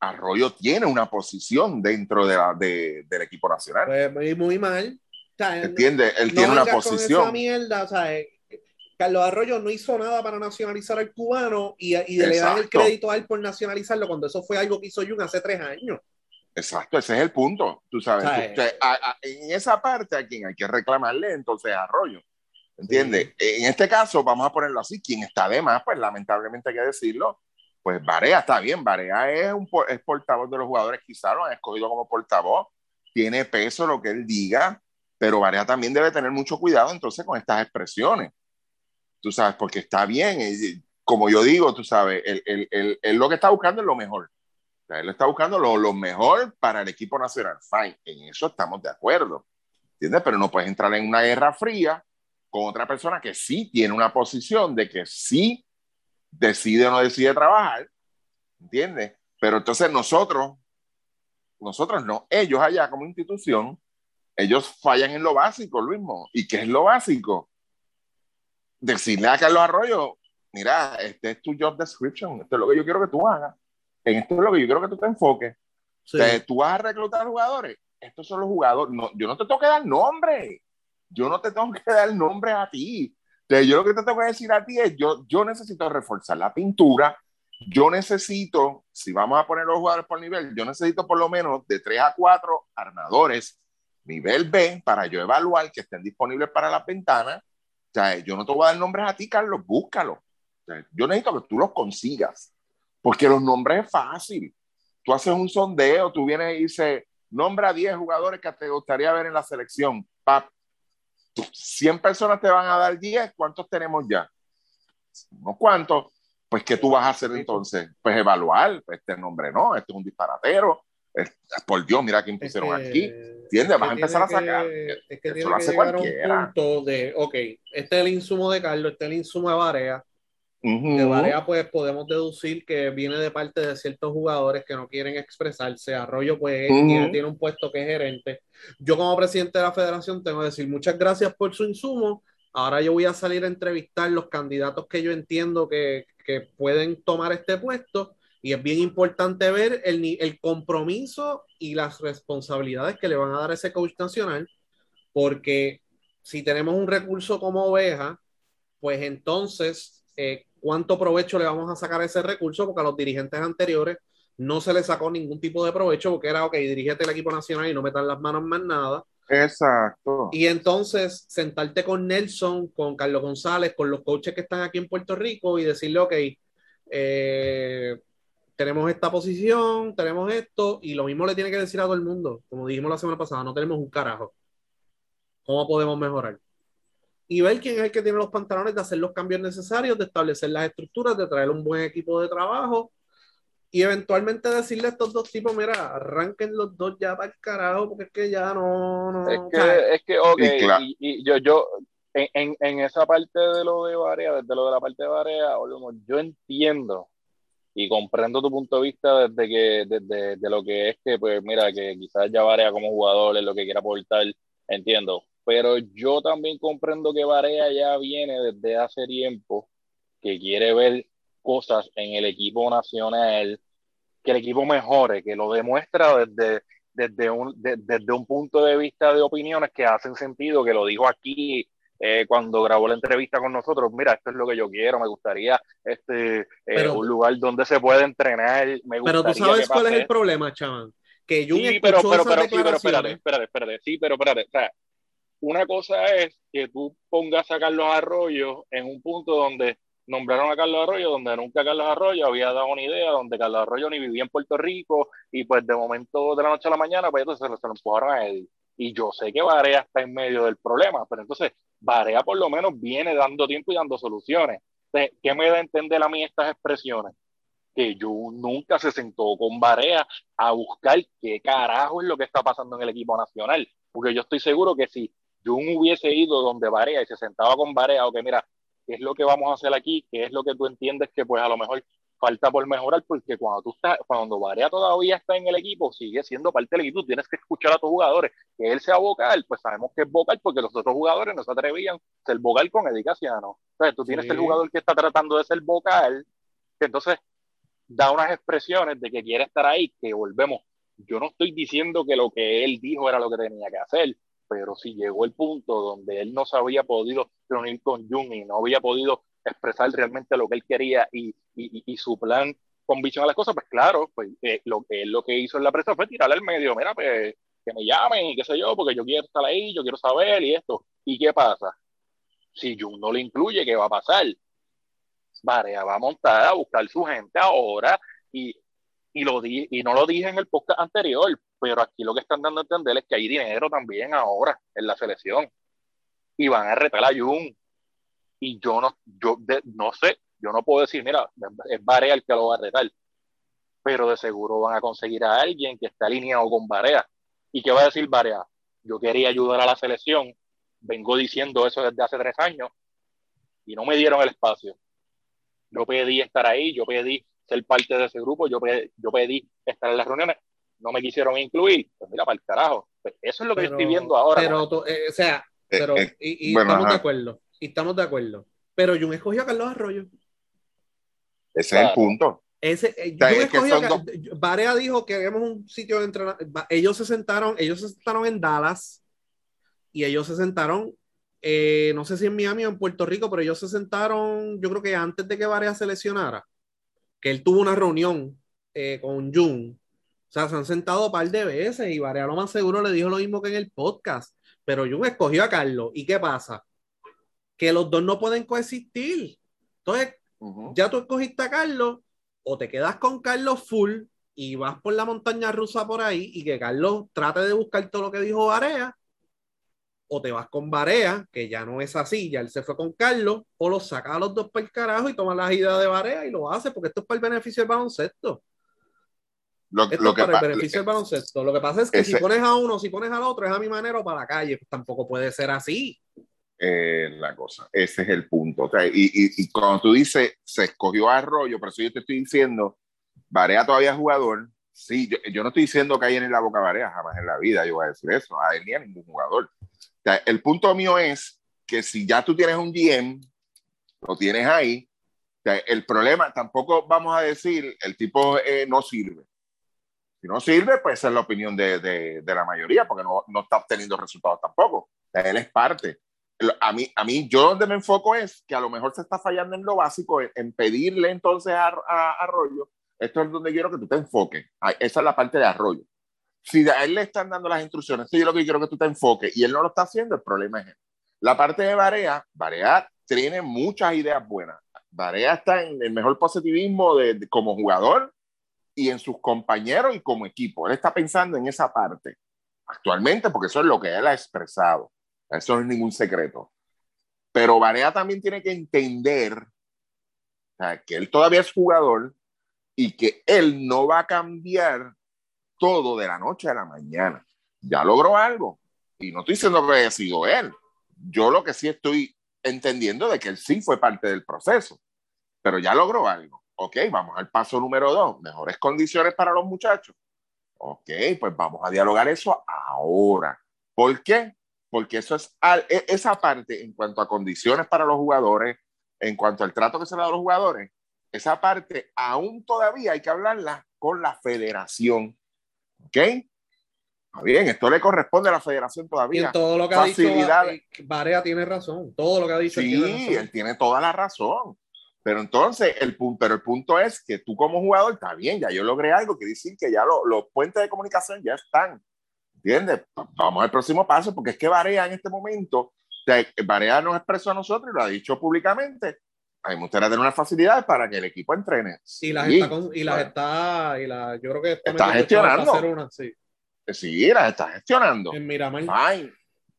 Arroyo tiene una posición dentro de la, de, del equipo nacional. Pues muy, mal. ¿Entiende? Él tiene una posición. mierda, o sea, eh, Carlos Arroyo no hizo nada para nacionalizar al cubano y, y le dan el crédito a él por nacionalizarlo cuando eso fue algo que hizo Jung hace tres años. Exacto, ese es el punto. Tú sabes, en esa parte a quien hay que reclamarle entonces Arroyo. ¿Entiendes? En este caso, vamos a ponerlo así, quien está de más, pues lamentablemente hay que decirlo, pues Barea está bien, Barea es, un, es portavoz de los jugadores, quizá lo han escogido como portavoz, tiene peso lo que él diga, pero Barea también debe tener mucho cuidado entonces con estas expresiones, tú sabes, porque está bien, como yo digo, tú sabes, él, lo que está buscando es lo mejor, él está buscando lo, lo, mejor para el equipo nacional, fine, en eso estamos de acuerdo, ¿entiendes? Pero no puedes entrar en una guerra fría con otra persona que sí tiene una posición de que sí decide o no decide trabajar, ¿entiendes? Pero entonces nosotros, nosotros no, ellos allá como institución, ellos fallan en lo básico, Luis. ¿Y qué es lo básico? Decirle a Carlos Arroyo, mira, este es tu job description, esto es lo que yo quiero que tú hagas, en esto es lo que yo quiero que tú te enfoques. tú vas a reclutar jugadores, estos son los jugadores, no, yo no te tengo que dar nombre, yo no te tengo que dar nombre a ti, yo lo que te tengo que decir a ti es, yo, yo necesito reforzar la pintura, yo necesito, si vamos a poner los jugadores por nivel, yo necesito por lo menos de 3 a 4 armadores nivel B para yo evaluar que estén disponibles para las ventanas. O sea, yo no te voy a dar nombres a ti, Carlos, búscalo. yo necesito que tú los consigas, porque los nombres es fácil. Tú haces un sondeo, tú vienes y dices, nombra a 10 jugadores que te gustaría ver en la selección. Pap, 100 personas te van a dar 10, ¿cuántos tenemos ya? ¿No cuántos? Pues, ¿qué tú vas a hacer entonces? Pues evaluar, pues, este nombre no, este es un disparatero, por Dios, mira quién pusieron aquí. ¿Entiendes? Vas a empezar a sacar. Es que tiene que llegar a un punto de, ok, este es el insumo de Carlos, este es el insumo de Varea, de Varea, pues podemos deducir que viene de parte de ciertos jugadores que no quieren expresarse. Arroyo, pues, tiene, un puesto que es gerente. Yo, como presidente de la federación, tengo que decir muchas gracias por su insumo. Ahora yo voy a salir a entrevistar los candidatos que yo entiendo que, que pueden tomar este puesto. Y es bien importante ver el, el compromiso y las responsabilidades que le van a dar a ese coach nacional, porque si tenemos un recurso como oveja, pues entonces eh, cuánto provecho le vamos a sacar a ese recurso, porque a los dirigentes anteriores no se les sacó ningún tipo de provecho, porque era, ok, dirígete el equipo nacional y no metan las manos más nada. Exacto. Y entonces sentarte con Nelson, con Carlos González, con los coaches que están aquí en Puerto Rico y decirle, ok, eh, tenemos esta posición, tenemos esto, y lo mismo le tiene que decir a todo el mundo, como dijimos la semana pasada, no tenemos un carajo ¿Cómo podemos mejorar? Y ver quién es el que tiene los pantalones de hacer los cambios necesarios, de establecer las estructuras, de traer un buen equipo de trabajo y eventualmente decirle a estos dos tipos, mira, arranquen los dos ya para el carajo, porque es que ya no... no es, que, es que, ok, y, yo, yo en, en, esa parte de lo de Barea, desde lo de la parte de Barea, yo entiendo y comprendo tu punto de vista desde que desde de lo que es que pues mira que quizás ya Barea como jugador es lo que quiera aportar entiendo pero yo también comprendo que Barea ya viene desde hace tiempo que quiere ver cosas en el equipo nacional, que el equipo mejore, que lo demuestra desde, desde, un, desde un punto de vista de opiniones que hacen sentido, que lo dijo aquí eh, cuando grabó la entrevista con nosotros, mira, esto es lo que yo quiero, me gustaría este eh, un lugar donde se pueda entrenar. Me pero tú sabes cuál es el problema, chaval. Que yo sí, pero, pero, pero, sí, pero espérate, espérate, espérate, sí, pero espérate, o sea, una cosa es que tú pongas a Carlos Arroyo en un punto donde nombraron a Carlos Arroyo, donde nunca Carlos Arroyo había dado una idea, donde Carlos Arroyo ni vivía en Puerto Rico, y pues de momento de la noche a la mañana, pues entonces se lo, empujaron a él. Y yo sé que Varea está en medio del problema, pero entonces Varea por lo menos viene dando tiempo y dando soluciones. ¿Qué me da a entender a mí estas expresiones? Que yo nunca se sentó con Varea a buscar qué carajo es lo que está pasando en el equipo nacional. Porque yo estoy seguro que si Jun hubiese ido donde Varea y se sentaba con Varea, o que mira, qué es lo que vamos a hacer aquí, qué es lo que tú entiendes que pues a lo mejor falta por mejorar, porque cuando tú estás, cuando Varea todavía está en el equipo, sigue siendo parte del equipo, tienes que escuchar a tus jugadores, que él sea vocal, pues sabemos que es vocal porque los otros jugadores no se atrevían a ser vocal con Eddie Casiano. Entonces tú tienes el jugador que está tratando de ser vocal, que entonces da unas expresiones de que quiere estar ahí, que volvemos. Yo no estoy diciendo que lo que él dijo era lo que tenía que hacer, pero si llegó el punto donde él no se había podido reunir con Jung y no había podido expresar realmente lo que él quería y, y, su plan con visión a las cosas, pues claro, pues eh, lo él lo que hizo en la prensa fue tirarle al medio, mira, pues que me llamen y qué sé yo, porque yo quiero estar ahí, yo quiero saber y esto. ¿Y qué pasa? Si Jung no le incluye, ¿qué va a pasar? Varea va a montar a buscar su gente ahora y, y, lo di, y no lo dije en el podcast anterior, pero aquí lo que están dando a entender es que hay dinero también ahora en la selección y van a retar a Jun. Y yo no, yo no sé, yo no puedo decir, mira, es Barea el que lo va a retar, pero de seguro van a conseguir a alguien que esté alineado con Barea. ¿Y qué va a decir Barea? Yo quería ayudar a la selección, vengo diciendo eso desde hace tres años y no me dieron el espacio. Yo pedí estar ahí, yo pedí ser parte de ese grupo, yo yo pedí estar en las reuniones no me quisieron incluir, pues mira, para el carajo. Pues eso es lo que estoy viendo ahora. Pero, eh, o sea, eh, pero, eh, y, estamos de acuerdo, y estamos de acuerdo. Pero Jun escogió a Carlos Arroyo. Ese es el punto. Ese, escogió a, Barea dijo que habíamos un sitio de entrenamiento. Ellos se sentaron, ellos se sentaron en Dallas y ellos se sentaron, no sé si en Miami o en Puerto Rico, pero ellos se sentaron, yo creo que antes de que Barea se lesionara, que él tuvo una reunión con Jun o sea, se han sentado un par de veces y Varea lo más seguro le dijo lo mismo que en el podcast. Pero Jun escogió a Carlos. ¿Y qué pasa? Que los dos no pueden coexistir. Entonces, ya tú escogiste a Carlos, o te quedas con Carlos full y vas por la montaña rusa por ahí y que Carlos trate de buscar todo lo que dijo Varea, o te vas con Varea, que ya no es así, ya él se fue con Carlos, o lo saca a los dos para el carajo y toma las ideas de Varea y lo hace, porque esto es para el beneficio del baloncesto. Lo, lo que para el beneficio del baloncesto. Lo que pasa es que si pones a uno, si pones al otro, es a mi manera o para la calle. Pues tampoco puede ser así. Eh, la cosa, ese es el punto. y, y, y, cuando tú dices, se escogió a Arroyo, por eso yo te estoy diciendo, Varea todavía es jugador. Sí, yo, yo, no estoy diciendo que hay en la boca Varea, jamás en la vida yo voy a decir eso, a él ni a ningún jugador. el punto mío es que si ya tú tienes un GM, lo tienes ahí, el problema, tampoco vamos a decir, el tipo eh, no sirve. Si no sirve, pues es la opinión de, de, de la mayoría, porque no, no, está obteniendo resultados tampoco. él es parte. A mí, a mí, yo donde me enfoco es que a lo mejor se está fallando en lo básico, en, pedirle entonces a, a, Arroyo, esto es donde quiero que tú te enfoques. Esa es la parte de Arroyo. Si a él le están dando las instrucciones, esto es lo que quiero que tú te enfoques y él no lo está haciendo, el problema es él. La parte de Barea, Barea tiene muchas ideas buenas. Barea está en el mejor positivismo de como jugador y en sus compañeros y como equipo. Él está pensando en esa parte actualmente porque eso es lo que él ha expresado. Eso no es ningún secreto. Pero Varea también tiene que entender que él todavía es jugador y que él no va a cambiar todo de la noche a la mañana. Ya logró algo. Y no estoy diciendo que haya sido él. Yo lo que sí estoy entendiendo de que él sí fue parte del proceso, pero ya logró algo. Ok, vamos al paso número dos, mejores condiciones para los muchachos. Ok, pues vamos a dialogar eso ahora. ¿Por qué? Porque eso es e, esa parte en cuanto a condiciones para los jugadores, en cuanto al trato que se le da a los jugadores, esa parte aún todavía hay que hablarla con la federación. ¿Ok? bien, esto le corresponde a la federación todavía. Y todo lo que ha dicho eh, Barea tiene razón. Todo lo que ha dicho. Sí, él tiene, toda la razón. Pero entonces, el punto, pero el punto es que tú como jugador, está bien, ya yo logré algo, que decir que ya los puentes de comunicación ya están. ¿Entiendes? Vamos al próximo paso, porque es que Barea en este momento, Barea nos expresó a nosotros y lo ha dicho públicamente, hay muchas tener unas facilidades para que el equipo entrene. Y las está, y las está, y la, yo creo que está gestionando. sí. sí, las está gestionando. En Miramar. Fine,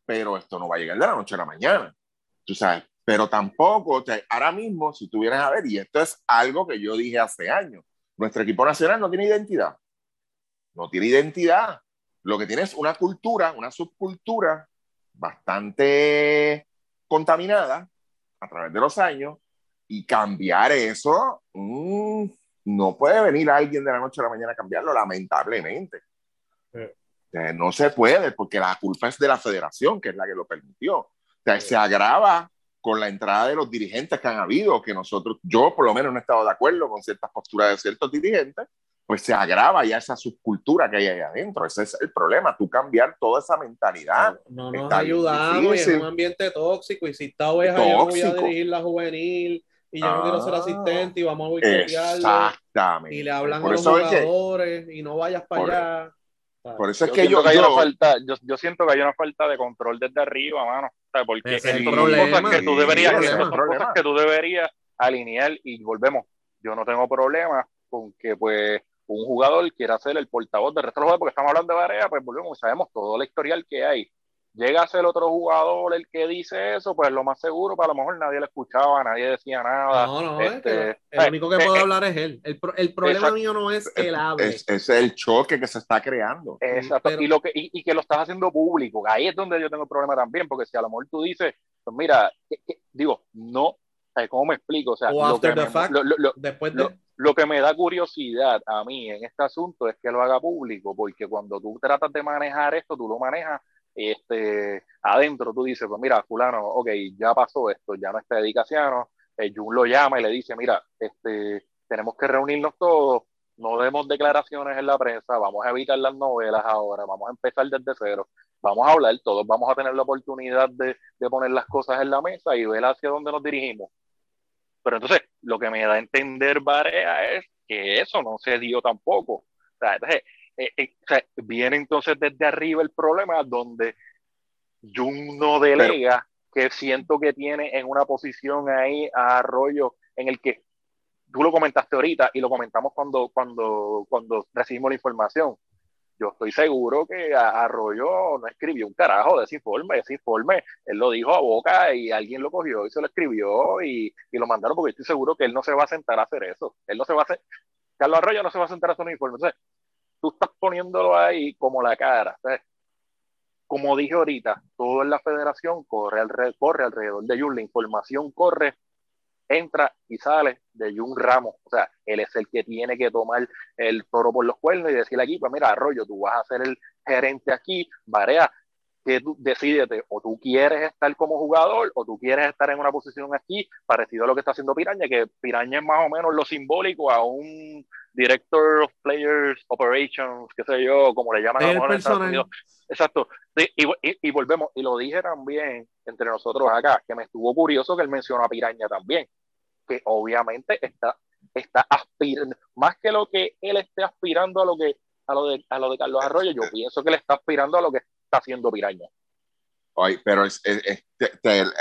pero esto no va a llegar de la noche a la mañana. Tú sabes, pero tampoco, ahora mismo, si tuvieras a ver, y esto es algo que yo dije hace años, nuestro equipo nacional no tiene identidad. No tiene identidad. Lo que tiene es una cultura, una subcultura bastante contaminada a través de los años y cambiar eso, mm, no puede venir alguien de la noche a la mañana a cambiarlo, lamentablemente. no se puede, porque la culpa es de la federación, que es la que lo permitió. O sea, se agrava con la entrada de los dirigentes que han habido, que nosotros, yo por lo menos no he estado de acuerdo con ciertas posturas de ciertos dirigentes, pues se agrava ya esa subcultura que hay ahí adentro. Ese es el problema, tú cambiar toda esa mentalidad. No, nos ayudamos, es un ambiente tóxico, y si está oveja, yo voy a dirigir la juvenil, y yo no quiero ser ah, asistente, y vamos a boicotearlo. Exactamente. Y le hablan a los jugadores, y no vayas para allá. Por eso es que yo, que hay una falta, yo, yo, siento que hay una falta de control desde arriba, mano. Porque es problema. cosas que tú deberías, cosas que tú deberías alinear y volvemos. Yo no tengo problema con que pues un jugador quiera ser el portavoz del resto de los jugadores, porque estamos hablando de Varea, pues volvemos, sabemos todo el historial que hay llega a ser otro jugador el que dice eso, pues lo más seguro, para pues, lo mejor nadie le escuchaba, nadie decía nada. No, no, este, el único que puede hablar es él. El, el problema mío no es el hable. Es, es, el choque que se está creando. Exacto, y, lo que, y, que lo estás haciendo público. Ahí es donde yo tengo el problema también, porque si a lo mejor tú dices, pues mira, digo, no, ¿cómo me explico? O sea, lo que me, después de... lo que me da curiosidad a mí en este asunto es que lo haga público, porque cuando tú tratas de manejar esto, tú lo manejas este, adentro tú dices, pues mira, fulano, ok, ya pasó esto, ya no está dedicación, el Jun lo llama y le dice, mira, este, tenemos que reunirnos todos, no demos declaraciones en la prensa, vamos a evitar las novelas ahora, vamos a empezar desde cero, vamos a hablar, todos vamos a tener la oportunidad de, de poner las cosas en la mesa y ver hacia dónde nos dirigimos. Pero entonces, lo que me da a entender Barea es que eso no se dio tampoco. O sea, entonces, eh, eh, viene entonces desde arriba el problema donde Jun no delega, que siento que tiene en una posición ahí a Arroyo en el que tú lo comentaste ahorita y lo comentamos cuando, cuando, cuando recibimos la información. Yo estoy seguro que Arroyo no escribió un carajo de ese informe, ese informe, él lo dijo a boca y alguien lo cogió y se lo escribió y, y lo mandaron porque estoy seguro que él no se va a sentar a hacer eso. Él no se va a hacer, Carlos Arroyo no se va a sentar a hacer un informe. Entonces, tú estás poniéndolo ahí como la cara. Como dije ahorita, todo en la federación corre, alrededor, de Jun, la información corre, entra y sale de Jun Ramos. O sea, él es el que tiene que tomar el toro por los cuernos y decirle aquí, pues mira, Arroyo, tú vas a ser el gerente aquí, Varea, que tú decidete, o tú quieres estar como jugador, o tú quieres estar en una posición aquí, parecido a lo que está haciendo Piraña, que Piraña es más o menos lo simbólico a un Director of Players Operations, qué sé yo, como le llaman a Estados Unidos. Exacto. Y, y, volvemos, y lo dije también entre nosotros acá, que me estuvo curioso que él mencionó a Piraña también, que obviamente está, está aspirando, más que lo que él esté aspirando a lo que a lo de, a lo de Carlos Arroyo, yo pienso que le está aspirando a lo que está haciendo Piraña. Ay, pero es,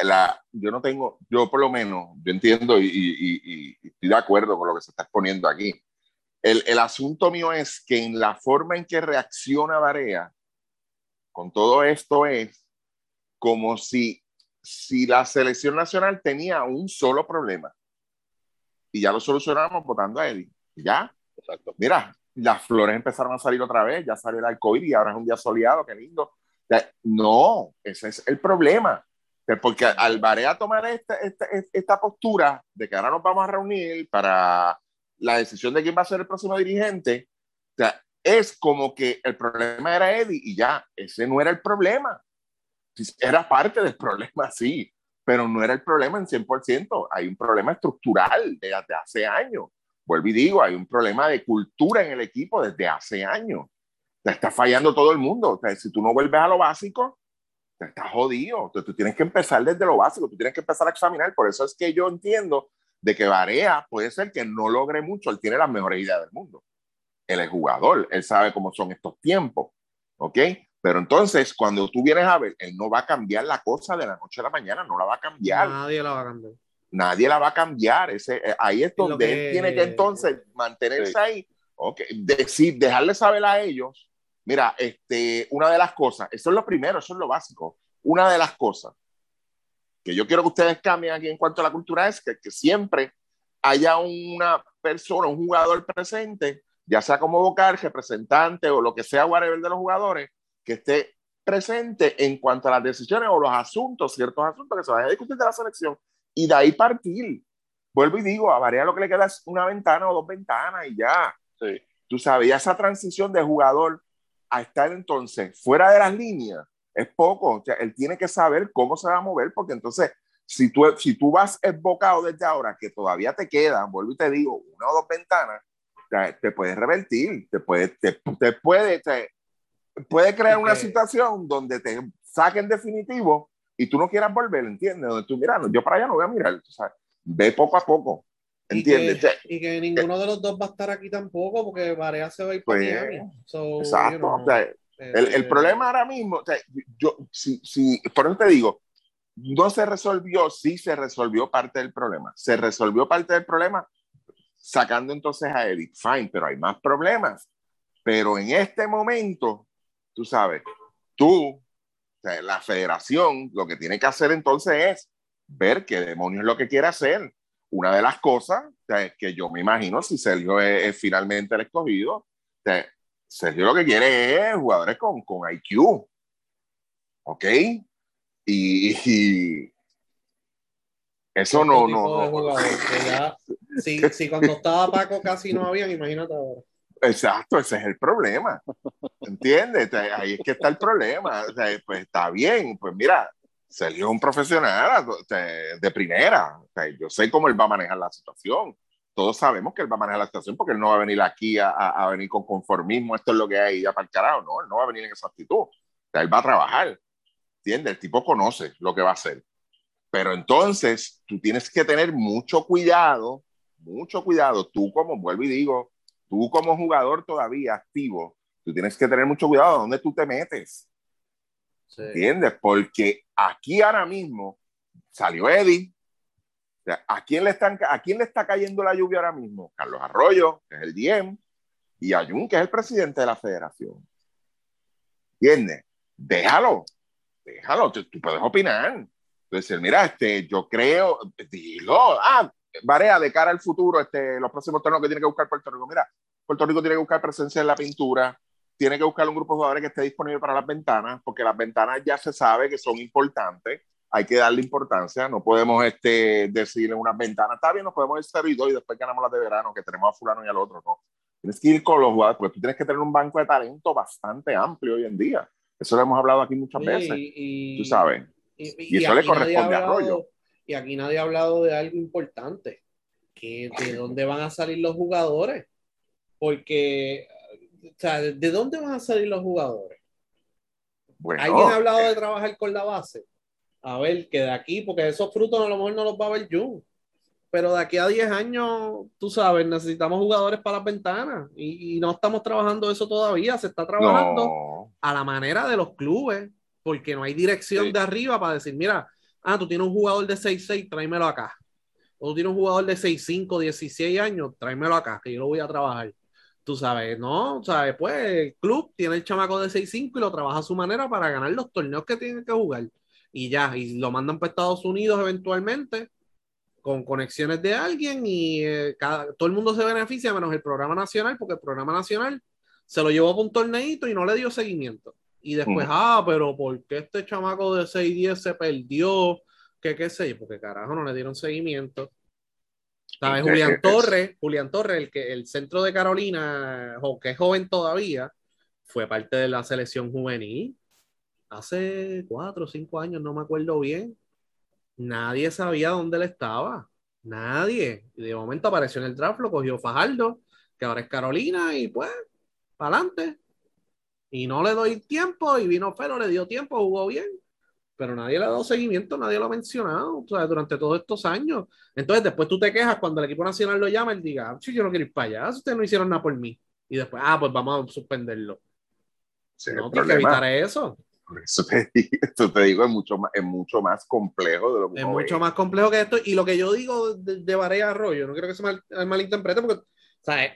la, yo no tengo, yo por lo menos, yo entiendo y, y, estoy de acuerdo con lo que se está exponiendo aquí. El, el, asunto mío es que en la forma en que reacciona Varea con todo esto es como si, si la selección nacional tenía un solo problema y ya lo solucionamos votando a Eddie. Ya. Exacto. Mira, las flores empezaron a salir otra vez, ya salió el COVID y ahora es un día soleado, qué lindo. No, ese es el problema. Porque al Barea tomar esta, esta, esta, postura de que ahora nos vamos a reunir para la decisión de quién va a ser el próximo dirigente, es como que el problema era Eddie y ya, ese no era el problema. Era parte del problema, sí, pero no era el problema en 100%. Hay un problema estructural desde hace años. Vuelvo y digo, hay un problema de cultura en el equipo desde hace años. Te está fallando todo el mundo. O sea, si tú no vuelves a lo básico, te estás jodido. Entonces, tú tienes que empezar desde lo básico, tú tienes que empezar a examinar. Por eso es que yo entiendo de que Varea puede ser que no logre mucho, él tiene las mejores ideas del mundo. Él es jugador, él sabe cómo son estos tiempos, ¿ok? Pero entonces, cuando tú vienes a ver, él no va a cambiar la cosa de la noche a la mañana, no la va a cambiar. Nadie la va a cambiar nadie la va a cambiar. Ese, eh, ahí es donde él tiene que entonces mantenerse ahí, okay, decir, dejarle saber a ellos, mira, este, una de las cosas, eso es lo primero, eso es lo básico, una de las cosas que yo quiero que ustedes cambien aquí en cuanto a la cultura es que, que siempre haya una persona, un jugador presente, ya sea como vocal, representante o lo que sea, whatever de los jugadores, que esté presente en cuanto a las decisiones o los asuntos, ciertos asuntos que se vayan a discutir de la selección y de ahí partir. Vuelvo y digo, a Varea lo que le queda es una ventana o dos ventanas y ya. Sí. Tú sabes, esa transición de jugador a estar entonces fuera de las líneas es poco. O sea, él tiene que saber cómo se va a mover, porque entonces, si tú, si tú vas embocado desde ahora, que todavía te quedan, vuelvo y te digo, una o dos ventanas, te, puedes revertir, te puede, te, te puede, te, puede crear una situación donde te saquen definitivo y tú no quieras volver, ¿entiendes? Donde tú, mira, yo para allá no voy a mirar, tú sabes, ve poco a poco, ¿entiendes? Y que, ninguno de los dos va a estar aquí tampoco, porque Varea se va a ir pues, exacto, el, el, eh, problema ahora mismo, o sea, yo, si, si, por eso te digo, no se resolvió, sí se resolvió parte del problema, se resolvió parte del problema sacando entonces a Eric, fine, pero hay más problemas. Pero en este momento, tú sabes, tú la federación lo que tiene que hacer entonces es ver qué demonios es lo que quiere hacer. Una de las cosas que yo me imagino, si Sergio es, finalmente el escogido, Sergio lo que quiere es jugadores con, con IQ. ¿Ok? Y, eso no, no, si, cuando estaba Paco casi no habían, imagínate ahora. Exacto, ese es el problema. ¿Entiendes? Ahí es que está el problema. pues está bien, pues mira, Sergio es un profesional de primera. yo sé cómo él va a manejar la situación. Todos sabemos que él va a manejar la situación porque él no va a venir aquí a, a, venir con conformismo, esto es lo que hay ya para el carajo. No, él no va a venir en esa actitud. él va a trabajar. ¿Entiendes? El tipo conoce lo que va a hacer. Pero entonces tú tienes que tener mucho cuidado, mucho cuidado. Tú, como vuelvo y digo, tú como jugador todavía activo, tú tienes que tener mucho cuidado de dónde tú te metes. ¿Entiendes? Porque aquí ahora mismo salió Eddie. ¿A, quién le están, ¿A quién le está cayendo la lluvia ahora mismo? Carlos Arroyo, que es el DM, y Ayun, que es el presidente de la federación. ¿Entiendes? Déjalo, déjalo, tú, puedes opinar. Entonces, mira, este, yo creo, dilo, ah, Varea de cara al futuro, este, los próximos torneos que tiene que buscar Puerto Rico. Mira, Puerto Rico tiene que buscar presencia en la pintura, tiene que buscar un grupo de jugadores que esté disponible para las ventanas, porque las ventanas ya se sabe que son importantes, hay que darle importancia, no podemos este, decirle unas ventanas, está bien, nos podemos ir servido y después ganamos las de verano, que tenemos a fulano y al otro, no. Tienes que ir con los jugadores, porque tú tienes que tener un banco de talento bastante amplio hoy en día. Eso lo hemos hablado aquí muchas veces, y, tú sabes. Y, eso le corresponde a Arroyo. Y aquí nadie ha hablado de algo importante, que de dónde van a salir los jugadores porque, o sea, ¿de dónde van a salir los jugadores? ¿Alguien ha hablado de trabajar con la base? A ver, que de aquí, porque esos frutos a lo mejor no los va a ver Jun. Pero de aquí a 10 años, tú sabes, necesitamos jugadores para las ventanas y, no estamos trabajando eso todavía. Se está trabajando a la manera de los clubes, porque no hay dirección de arriba para decir, mira, ah, tú tienes un jugador de 6'6, tráemelo acá. O tú tienes un jugador de 6'5, 16 años, tráemelo acá, que yo lo voy a trabajar tú sabes, ¿no? ¿Sabes? Pues el club tiene el chamaco de 6-5 y lo trabaja a su manera para ganar los torneos que tiene que jugar. Y ya, y lo mandan para Estados Unidos eventualmente con conexiones de alguien y eh, cada, todo el mundo se beneficia menos el programa nacional porque el programa nacional se lo llevó a un torneito y no le dio seguimiento. Y después, ah, pero ¿por qué este chamaco de 6-10 se perdió? ¿Qué qué sé yo? Porque carajo no le dieron seguimiento. ¿Sabes? Julián Torres, Julián Torres, el, que, el centro de Carolina, que es joven todavía, fue parte de la selección juvenil hace cuatro o cinco años, no me acuerdo bien. Nadie sabía dónde él estaba. Nadie. Y de momento apareció en el draft, lo cogió Fajardo, que ahora es Carolina, y pues, para adelante. Y no le doy tiempo, y vino Fero, le dio tiempo, jugó bien pero nadie le ha dado seguimiento, nadie lo ha mencionado o sea, durante todos estos años. Entonces, después tú te quejas cuando el equipo nacional lo llama, él diga, yo no quiero ir para allá, ustedes no hicieron nada por mí. Y después, ah, pues vamos a suspenderlo. no, tienes que evitar eso. Eso te, esto te digo, es mucho, más, es mucho más complejo de lo que Es mucho más complejo que esto. Y lo que yo digo de, de Barea Arroyo, no quiero que se mal, malinterprete, porque, ¿sabes?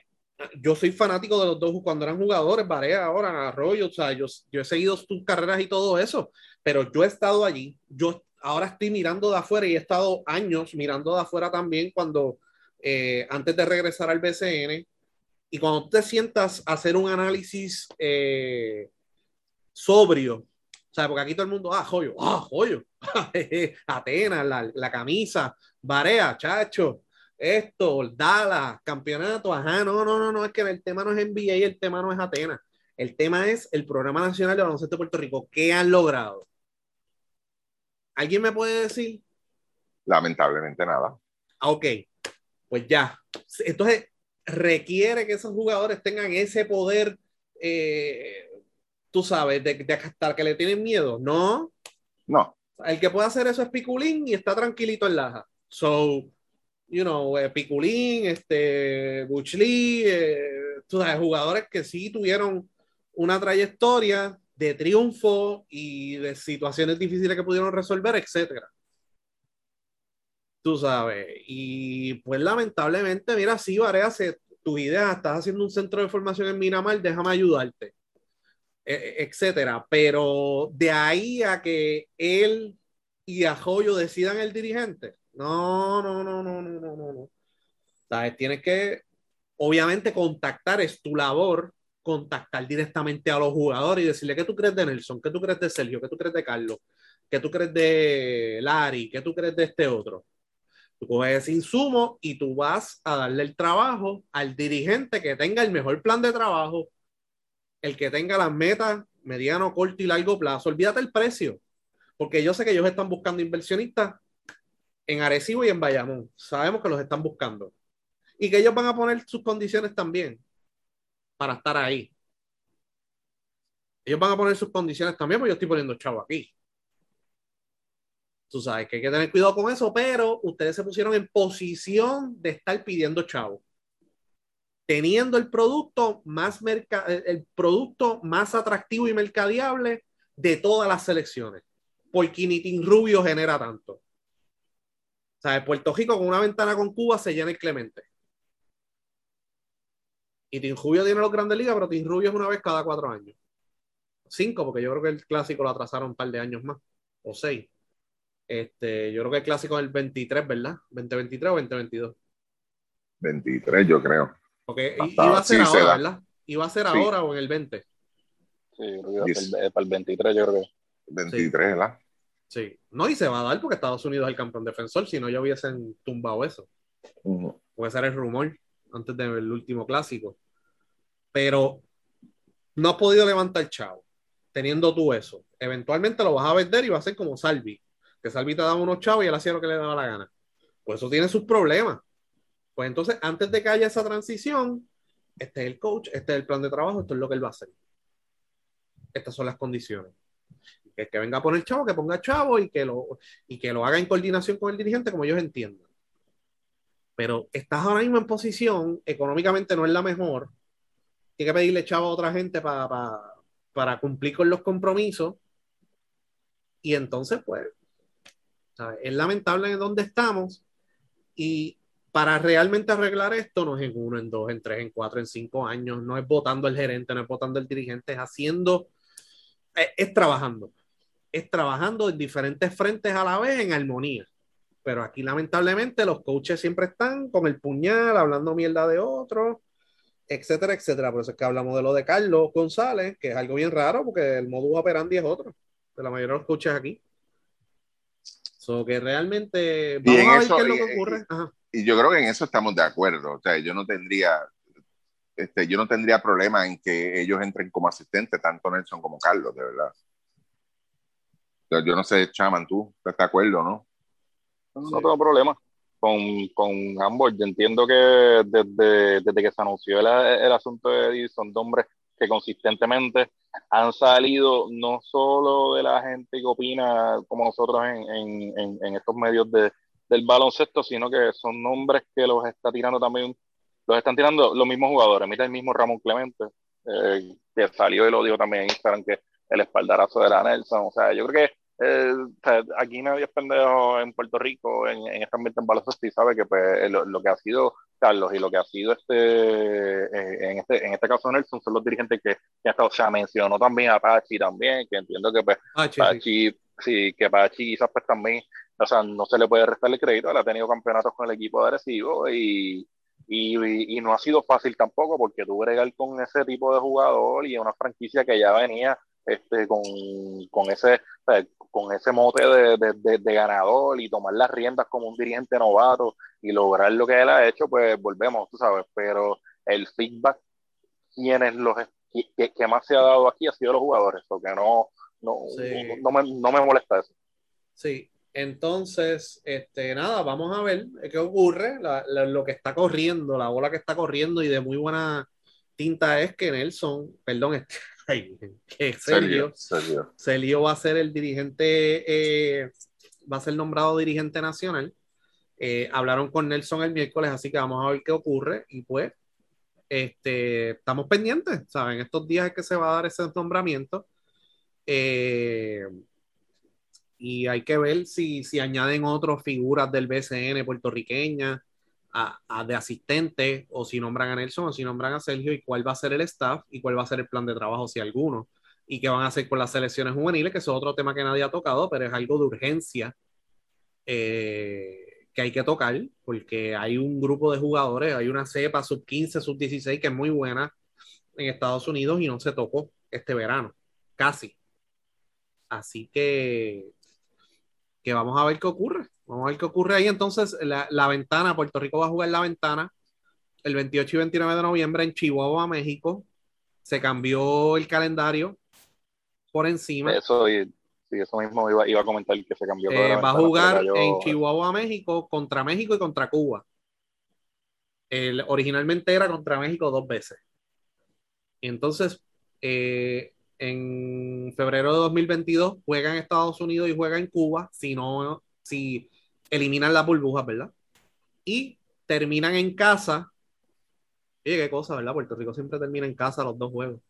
Yo soy fanático de los dos cuando eran jugadores, Barea ahora, Arroyo, o sea, yo, yo he seguido sus carreras y todo eso, pero yo he estado allí, yo ahora estoy mirando de afuera y he estado años mirando de afuera también cuando, eh, antes de regresar al BCN, y cuando te sientas a hacer un análisis eh, sobrio, sea, porque aquí todo el mundo, ah, joyo, ah, joyo, Atenas, la, la, camisa, Barea, chacho, esto, Dallas, campeonato, ajá, no, no, no, no, es que el tema no es NBA, el tema no es Atenas, el tema es el Programa Nacional de Baloncesto de Puerto Rico, ¿qué han logrado? ¿Alguien me puede decir? Lamentablemente nada. Ah, ok, pues ya. Entonces, requiere que esos jugadores tengan ese poder, eh, tú sabes, de, de hasta que le tienen miedo. No. No. El que puede hacer eso es Piculín y está tranquilito en Laja. So, you know, eh, Piculín, este, Buchli, eh, tú sabes, jugadores que sí tuvieron una trayectoria de triunfo y de situaciones difíciles que pudieron resolver, etcétera. Tú sabes, y pues lamentablemente, mira, sí, Varea, tu idea, estás haciendo un centro de formación en Miramar, déjame ayudarte, etcétera. Pero de ahí a que él y Ajoyo decidan el dirigente, no, no, no, no, no, no, no. ¿Sabes? Tienes que, obviamente, contactar, es tu labor, contactar directamente a los jugadores y decirle qué tú crees de Nelson, qué tú crees de Sergio, qué tú crees de Carlos, qué tú crees de Larry, qué tú crees de este otro. Tú coges ese insumo y tú vas a darle el trabajo al dirigente que tenga el mejor plan de trabajo, el que tenga las metas mediano, corto y largo plazo. Olvídate el precio, porque yo sé que ellos están buscando inversionistas en Arecibo y en Bayamón. Sabemos que los están buscando. Y que ellos van a poner sus condiciones también para estar ahí. Ellos van a poner sus condiciones también, porque yo estoy poniendo chavo aquí. Tú sabes que hay que tener cuidado con eso, pero ustedes se pusieron en posición de estar pidiendo chavo. Teniendo el producto más el producto más atractivo y mercadeable de todas las selecciones. Porque ni Rubio genera tanto. O sea, Puerto Rico con una ventana con Cuba se llena el Clemente. Y Tim Rubio tiene los grandes ligas, pero Tim Rubio es una vez cada cuatro años. Cinco, porque yo creo que el clásico lo atrasaron un par de años más. O seis. Este, yo creo que el clásico es el 23, ¿verdad? ¿2023 o 2022? 23, yo creo. Porque iba a ser ahora, ¿verdad? Iba a ser ahora o en el 20. Sí, creo que para el 23, yo creo que. 23, ¿verdad? Sí. No, y se va a dar porque Estados Unidos es el campeón defensor, si no ya hubiesen tumbado eso. Puede ser el rumor antes del último clásico pero no has podido levantar chavo teniendo tú eso. Eventualmente lo vas a vender y va a ser como Salvi, que Salvi te daba unos chavos y él hacía lo que le daba la gana. Pues eso tiene sus problemas. Pues entonces, antes de que haya esa transición, este es el coach, este es el plan de trabajo, esto es lo que él va a hacer. Estas son las condiciones. Que, que venga a poner chavo, que ponga chavo y que, lo, y que lo haga en coordinación con el dirigente como ellos entiendan. Pero estás ahora mismo en posición, económicamente no es la mejor, tiene que pedirle chavo a otra gente para cumplir con los compromisos. Y entonces, pues, es lamentable en donde estamos. Y para realmente arreglar esto, no es en uno, en dos, en tres, en cuatro, en cinco años, no es votando el gerente, no es votando el dirigente, es haciendo, es, trabajando. es trabajando en diferentes frentes a la vez en armonía. Pero aquí lamentablemente los coaches siempre están con el puñal, hablando mierda de otros, etcétera, etcétera. Por eso es que hablamos de lo de Carlos González, que es algo bien raro porque el modus operandi es otro de la mayoría de los coaches aquí. So que realmente vamos a ver qué es lo que ocurre. Y, yo creo que en eso estamos de acuerdo. O sea, yo no tendría, este, yo no tendría problema en que ellos entren como asistentes, tanto Nelson como Carlos, de verdad. yo no sé, Chaman, tú estás de acuerdo, ¿no? No, tengo problema con, con, ambos. Yo entiendo que desde, desde que se anunció el, el asunto de Eddie, son dos hombres que consistentemente han salido no solo de la gente que opina como nosotros en, en, en estos medios de, del baloncesto, sino que son nombres que los está tirando también, los están tirando los mismos jugadores. Mira el mismo Ramón Clemente, eh, que salió y lo dijo también en Instagram, que el espaldarazo de la Nelson. O sea, yo creo que eh, aquí nadie es pendejo en Puerto Rico, en, en este ambiente en baloncesto, y sabe que pues, lo, que ha sido Carlos y lo que ha sido este, eh, en, este en este caso Nelson son los dirigentes que, que estado, o sea, mencionó también a Pachi también, que entiendo que pues, Pachi, sí. que Pachi quizás pues también, o sea, no se le puede restar el crédito, él ha tenido campeonatos con el equipo de Arecibo y, y, y, no ha sido fácil tampoco porque tú bregar con ese tipo de jugador y una franquicia que ya venía este, con, con ese, con ese mote de, de, de, ganador y tomar las riendas como un dirigente novato y lograr lo que él ha hecho, pues volvemos, tú sabes, pero el feedback, quienes los que, que más se ha dado aquí ha sido los jugadores, porque no, no, no, me, no me molesta eso. Sí, entonces, este, nada, vamos a ver qué ocurre, lo que está corriendo, la bola que está corriendo y de muy buena tinta es que Nelson, perdón, este, que Celio, Celio. va a ser el dirigente, eh, va a ser nombrado dirigente nacional. Eh, hablaron con Nelson el miércoles, así que vamos a ver qué ocurre. Y pues, este, estamos pendientes, ¿saben? Estos días es que se va a dar ese nombramiento. Eh, y hay que ver si, si añaden otras figuras del BCN puertorriqueña a, de asistente o si nombran a Nelson o si nombran a Sergio y cuál va a ser el staff y cuál va a ser el plan de trabajo si alguno y qué van a hacer con las selecciones juveniles, que es otro tema que nadie ha tocado, pero es algo de urgencia eh, que hay que tocar porque hay un grupo de jugadores, hay una cepa sub 15, sub 16 que es muy buena en Estados Unidos y no se tocó este verano, casi. Así que, que vamos a ver qué ocurre. Vamos a ver qué ocurre ahí. Entonces, la, ventana, Puerto Rico va a jugar la ventana el 28 y 29 de noviembre en Chihuahua, México. Se cambió el calendario por encima. Eso, sí, eso mismo iba, a comentar que se cambió. Eh, va a jugar en Chihuahua, México, contra México y contra Cuba. El, originalmente era contra México dos veces. Entonces, eh, en febrero de 2022 juega en Estados Unidos y juega en Cuba. Si no, si eliminan las burbujas, ¿verdad? Y terminan en casa. Oye, qué cosa, ¿verdad? Puerto Rico siempre termina en casa los dos juegos.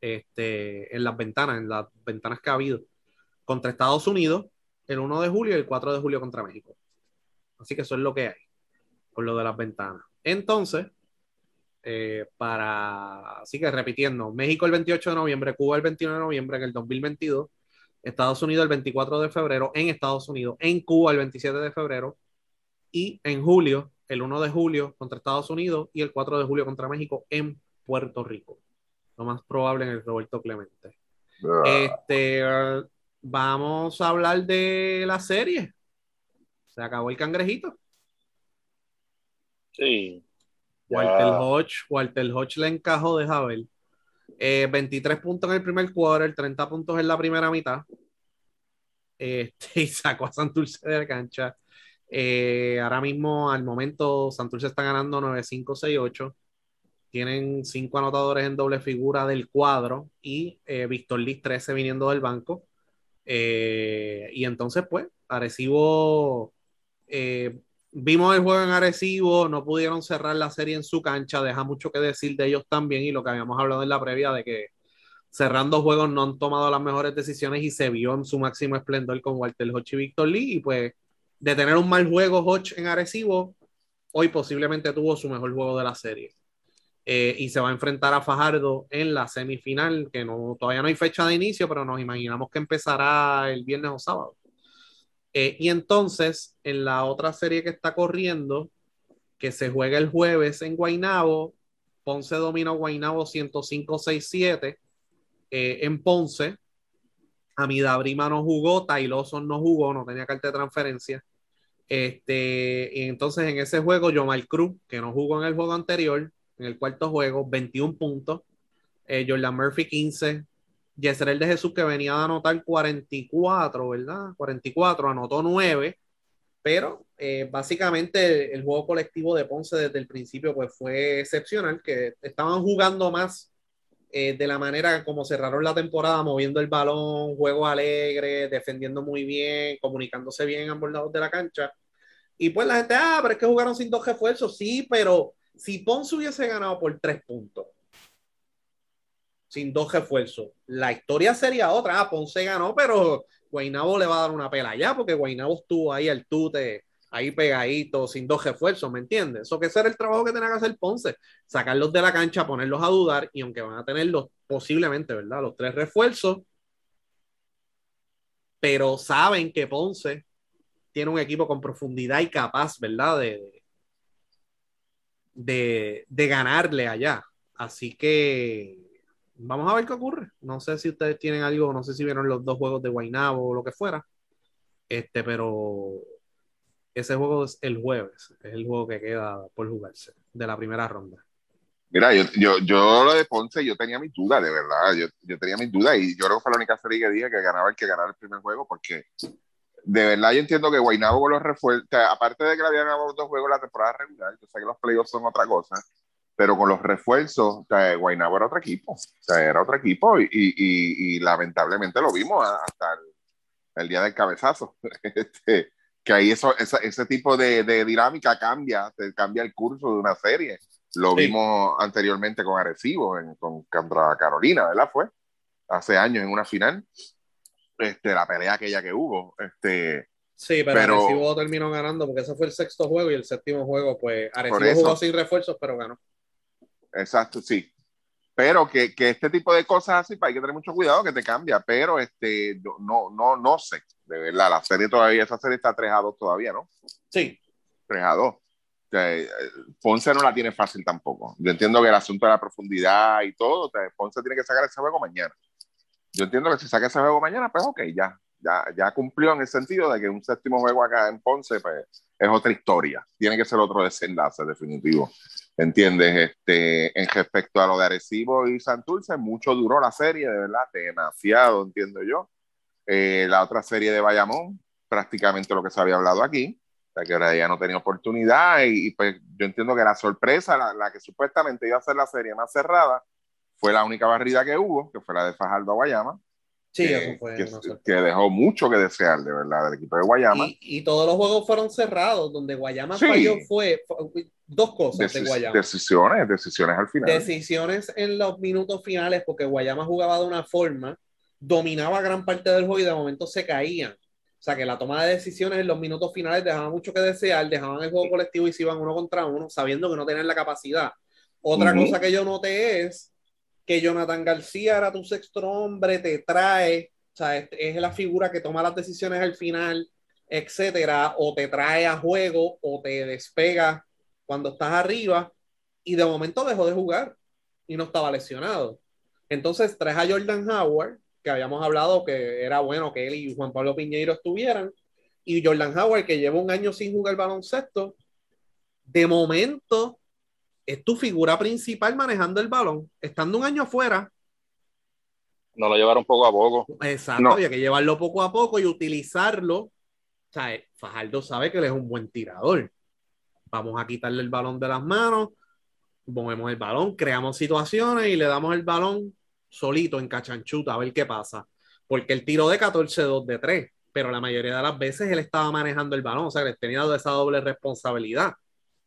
Este, en las ventanas, en las ventanas que ha habido. Contra Estados Unidos, el 1 de julio y el 4 de julio contra México. Así que eso es lo que hay con lo de las ventanas. Entonces, eh, para, así que repitiendo, México el 28 de noviembre, Cuba el 21 de noviembre en el 2022, Estados Unidos el 24 de febrero en Estados Unidos, en Cuba el 27 de febrero y en julio, el 1 de julio contra Estados Unidos y el 4 de julio contra México en Puerto Rico. Lo más probable en el Roberto Clemente. Ah. Este, vamos a hablar de la serie. Se acabó el cangrejito. Sí. Walter Hodge, Walter Hodge le encajó de Javel. 23 puntos en el primer quarter, 30 puntos en la primera mitad. Este, y sacó a Santurce de la cancha. Eh, ahora mismo, al momento, Santurce está ganando 9-5-6-8. Tienen cinco anotadores en doble figura del cuadro y eh, Víctor Liz 13 viniendo del banco. Eh, y entonces, pues, Arecibo vimos el juego en Arecibo, no pudieron cerrar la serie en su cancha, deja mucho que decir de ellos también y lo que habíamos hablado en la previa de que cerrando juegos no han tomado las mejores decisiones y se vio en su máximo esplendor con Walter Hodge y Víctor Lee y pues de tener un mal juego Hodge en Arecibo, hoy posiblemente tuvo su mejor juego de la serie. eh, y se va a enfrentar a Fajardo en la semifinal, que no, todavía no hay fecha de inicio, pero nos imaginamos que empezará el viernes o sábado. Eh, y entonces, en la otra serie que está corriendo, que se juega el jueves en Guaynabo, Ponce dominó Guaynabo 105-6-7 eh, en Ponce. Amidabrima no jugó, Tayloson no jugó, no tenía carta de transferencia. Este, y entonces en ese juego, Yomal Cruz, que no jugó en el juego anterior, en el cuarto juego, 21 puntos. Eh, Jordan Murphy 15. Yesrel de Jesús que venía a anotar 44, ¿verdad? 44, anotó 9. Pero eh, básicamente el, juego colectivo de Ponce desde el principio pues fue excepcional, que estaban jugando más eh, de la manera como cerraron la temporada, moviendo el balón, juego alegre, defendiendo muy bien, comunicándose bien en ambos lados de la cancha. Y pues la gente, ah, pero es que jugaron sin dos refuerzos, sí, pero si Ponce hubiese ganado por tres puntos, sin dos refuerzos, la historia sería otra. Ah, Ponce ganó, pero Guainabo le va a dar una pela ya, porque Guainabo estuvo ahí al tute, ahí pegadito, sin dos refuerzos, ¿me entiendes? Eso que ese era el trabajo que tenía que hacer Ponce, sacarlos de la cancha, ponerlos a dudar, y aunque van a tener los, posiblemente, ¿verdad? Los tres refuerzos, pero saben que Ponce tiene un equipo con profundidad y capaz, ¿verdad? De, de, ganarle allá. Así que vamos a ver qué ocurre. No sé si ustedes tienen algo, no sé si vieron los dos juegos de Guaynabo o lo que fuera. Este, pero ese juego es el jueves, es el juego que queda por jugarse de la primera ronda. Mira, yo, yo, yo lo de Ponce, yo tenía mis dudas, de verdad. Yo, yo tenía mis dudas y yo creo que fue la única serie que dije que ganaba el que ganara el primer juego porque de verdad yo entiendo que Guaynabo con los refuerzos, aparte de que le habían ganado dos juegos la temporada regular, yo sé que los playoffs son otra cosa, pero con los refuerzos, o sea, Guaynabo era otro equipo, o sea, era otro equipo y, y, y, lamentablemente lo vimos hasta el, día del cabezazo, este, que ahí eso, esa, ese tipo de, de, dinámica cambia, te cambia el curso de una serie. Lo vimos anteriormente con Arecibo, en, con contra Carolina, ¿verdad? Fue hace años en una final este, la pelea aquella que hubo. Este, sí, pero, Arecibo terminó ganando porque ese fue el sexto juego y el séptimo juego, pues Arecibo jugó sin refuerzos, pero ganó. Exacto, sí. Pero que, que, este tipo de cosas así, pues, hay que tener mucho cuidado que te cambia, pero este, no, no, no sé, de verdad, la serie todavía, esa serie está 3 a 2 todavía, ¿no? Sí. 3 a 2. Ponce no la tiene fácil tampoco. Yo entiendo que el asunto de la profundidad y todo, Ponce tiene que sacar ese juego mañana yo entiendo que si saca ese juego mañana, pues ok, ya, ya, ya cumplió en el sentido de que un séptimo juego acá en Ponce, pues es otra historia. Tiene que ser otro desenlace definitivo. ¿Entiendes? Este, en respecto a lo de Arecibo y Santurce, mucho duró la serie, de verdad, demasiado, entiendo yo. Eh, la otra serie de Bayamón, prácticamente lo que se había hablado aquí, o que ahora ya no tenía oportunidad y, pues yo entiendo que la sorpresa, la, la, que supuestamente iba a ser la serie más cerrada, fue la única barrida que hubo, que fue la de Fajardo a Guayama. Sí, que, eso fue. Que, dejó mucho que desear, de verdad, del equipo de Guayama. Y, todos los juegos fueron cerrados, donde Guayama falló fue, dos cosas de Guayama. Decisiones, decisiones al final. Decisiones en los minutos finales, porque Guayama jugaba de una forma, dominaba gran parte del juego y de momento se caían. O sea que la toma de decisiones en los minutos finales dejaba mucho que desear, dejaban el juego colectivo y se iban uno contra uno, sabiendo que no tenían la capacidad. Otra cosa que yo noté es que Jonathan García era tu sexto hombre, te trae, o sea, es, la figura que toma las decisiones al final, etcétera, o te trae a juego o te despega cuando estás arriba y de momento dejó de jugar y no estaba lesionado. Entonces traes a Jordan Howard, que habíamos hablado que era bueno que él y Juan Pablo Piñeiro estuvieran, y Jordan Howard, que lleva un año sin jugar baloncesto, de momento es tu figura principal manejando el balón, estando un año afuera. No lo llevaron poco a poco. Exacto, había que llevarlo poco a poco y utilizarlo. O sea, eh, Fajardo sabe que él es un buen tirador. Vamos a quitarle el balón de las manos, movemos el balón, creamos situaciones y le damos el balón solito en cachanchuta a ver qué pasa. Porque el tiro de 14-2 de 3, pero la mayoría de las veces él estaba manejando el balón, o sea, que tenía esa doble responsabilidad.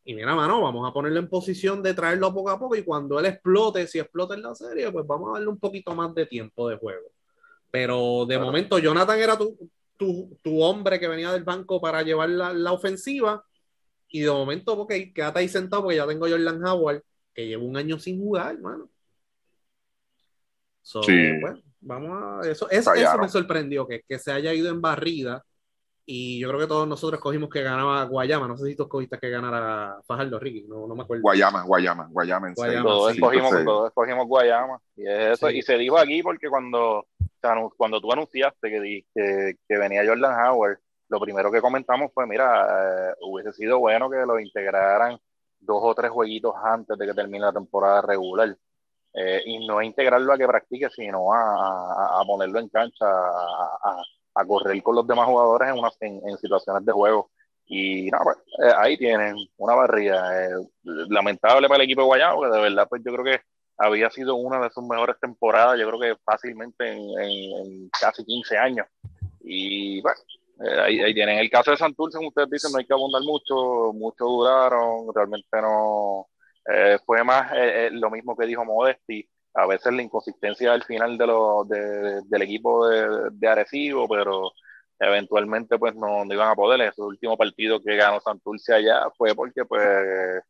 Y mira, mano, vamos a ponerlo en posición de traerlo poco a poco y cuando él explote, si explota en la serie, pues vamos a darle un poquito más de tiempo de juego. Pero de momento, Jonathan era tu, tu, tu, hombre que venía del banco para llevar la, la ofensiva y de momento, ok, quédate ahí sentado porque ya tengo Jordan Howard que lleva un año sin jugar, hermano. sí. Bueno, vamos a. Eso, eso, eso me sorprendió, que, que se haya ido en barrida y yo creo que todos nosotros cogimos que ganaba Guayama. No sé si tú cogiste que ganara Fajardo, Ricky. No, no me acuerdo. Guayama, Guayama, Guayama. En Guayama todos, escogimos, todos escogimos Guayama. Y, eso, y se dijo aquí porque cuando, cuando tú anunciaste que, que, que, venía Jordan Howard, lo primero que comentamos fue, mira, eh, hubiese sido bueno que lo integraran dos o tres jueguitos antes de que termine la temporada regular. Eh, y no integrarlo a que practique, sino a, a, ponerlo en cancha, a, a correr con los demás jugadores en, una, en, situaciones de juego. Y nada, pues, eh, ahí tienen una barrida. Eh, lamentable para el equipo de Guayabo, que de verdad, pues yo creo que había sido una de sus mejores temporadas, yo creo que fácilmente en, casi 15 años. Y bueno, eh, ahí, tienen. El caso de Santurce, como ustedes dicen, no hay que abundar mucho, mucho duraron, realmente no. fue más lo mismo que dijo Modesti a veces la inconsistencia al final de lo, de, del equipo de, de, Arecibo, pero eventualmente pues no, iban a poder. Ese último partido que ganó Santurce allá fue porque pues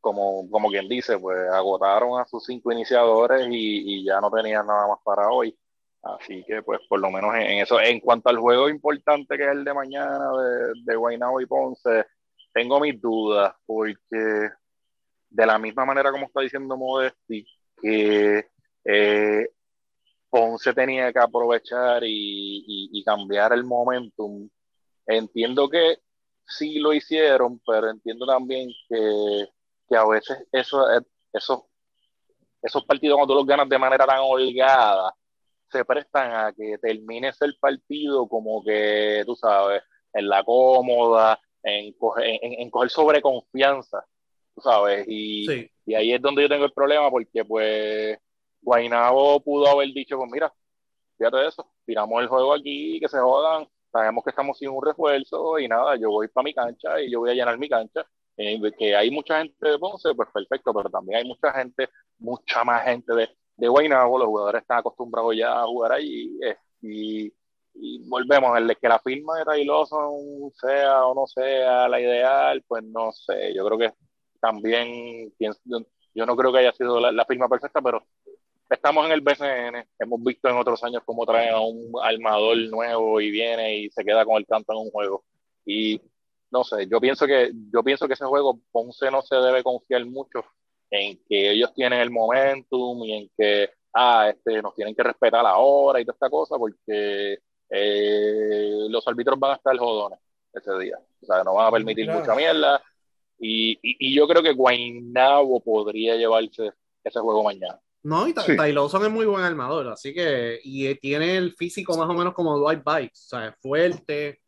como, como quien dice, pues agotaron a sus cinco iniciadores y ya no tenían nada más para hoy. Así que pues por lo menos en, eso, en cuanto al juego importante que es el de mañana de, de y Ponce, tengo mis dudas porque de la misma manera como está diciendo Modesti, que eh, Ponce tenía que aprovechar y, cambiar el momentum. Entiendo que sí lo hicieron, pero entiendo también que, a veces eso, eso, esos partidos cuando tú los ganas de manera tan holgada se prestan a que termines el partido como que, tú sabes, en la cómoda, en coger, en, coger sobreconfianza, tú sabes, y, y ahí es donde yo tengo el problema porque pues Guainabo pudo haber dicho, pues mira, fíjate eso, tiramos el juego aquí, que se jodan, sabemos que estamos sin un refuerzo y nada, yo voy para mi cancha y yo voy a llenar mi cancha. Eh, que hay mucha gente de Ponce, pues perfecto, pero también hay mucha gente, mucha más gente de, de Guaynabo, los jugadores están acostumbrados ya a jugar allí eh, y, volvemos, el que la firma de Tayloso sea o no sea la ideal, pues no sé, yo creo que también yo no creo que haya sido la, firma perfecta, pero estamos en el BCN, hemos visto en otros años cómo traen a un armador nuevo y viene y se queda con el canto en un juego. Y no sé, yo pienso que, yo pienso que ese juego Ponce no se debe confiar mucho en que ellos tienen el momentum y en que ah, este, nos tienen que respetar la hora y toda esta cosa, porque eh, los árbitros van a estar jodones ese día. O sea, no van a permitir mucha mierda. Y, y, yo creo que Guaynabo podría llevarse ese juego mañana. No, y sí. es muy buen armador, así que, y tiene el físico más o menos como Dwight Bikes, o sea, es fuerte,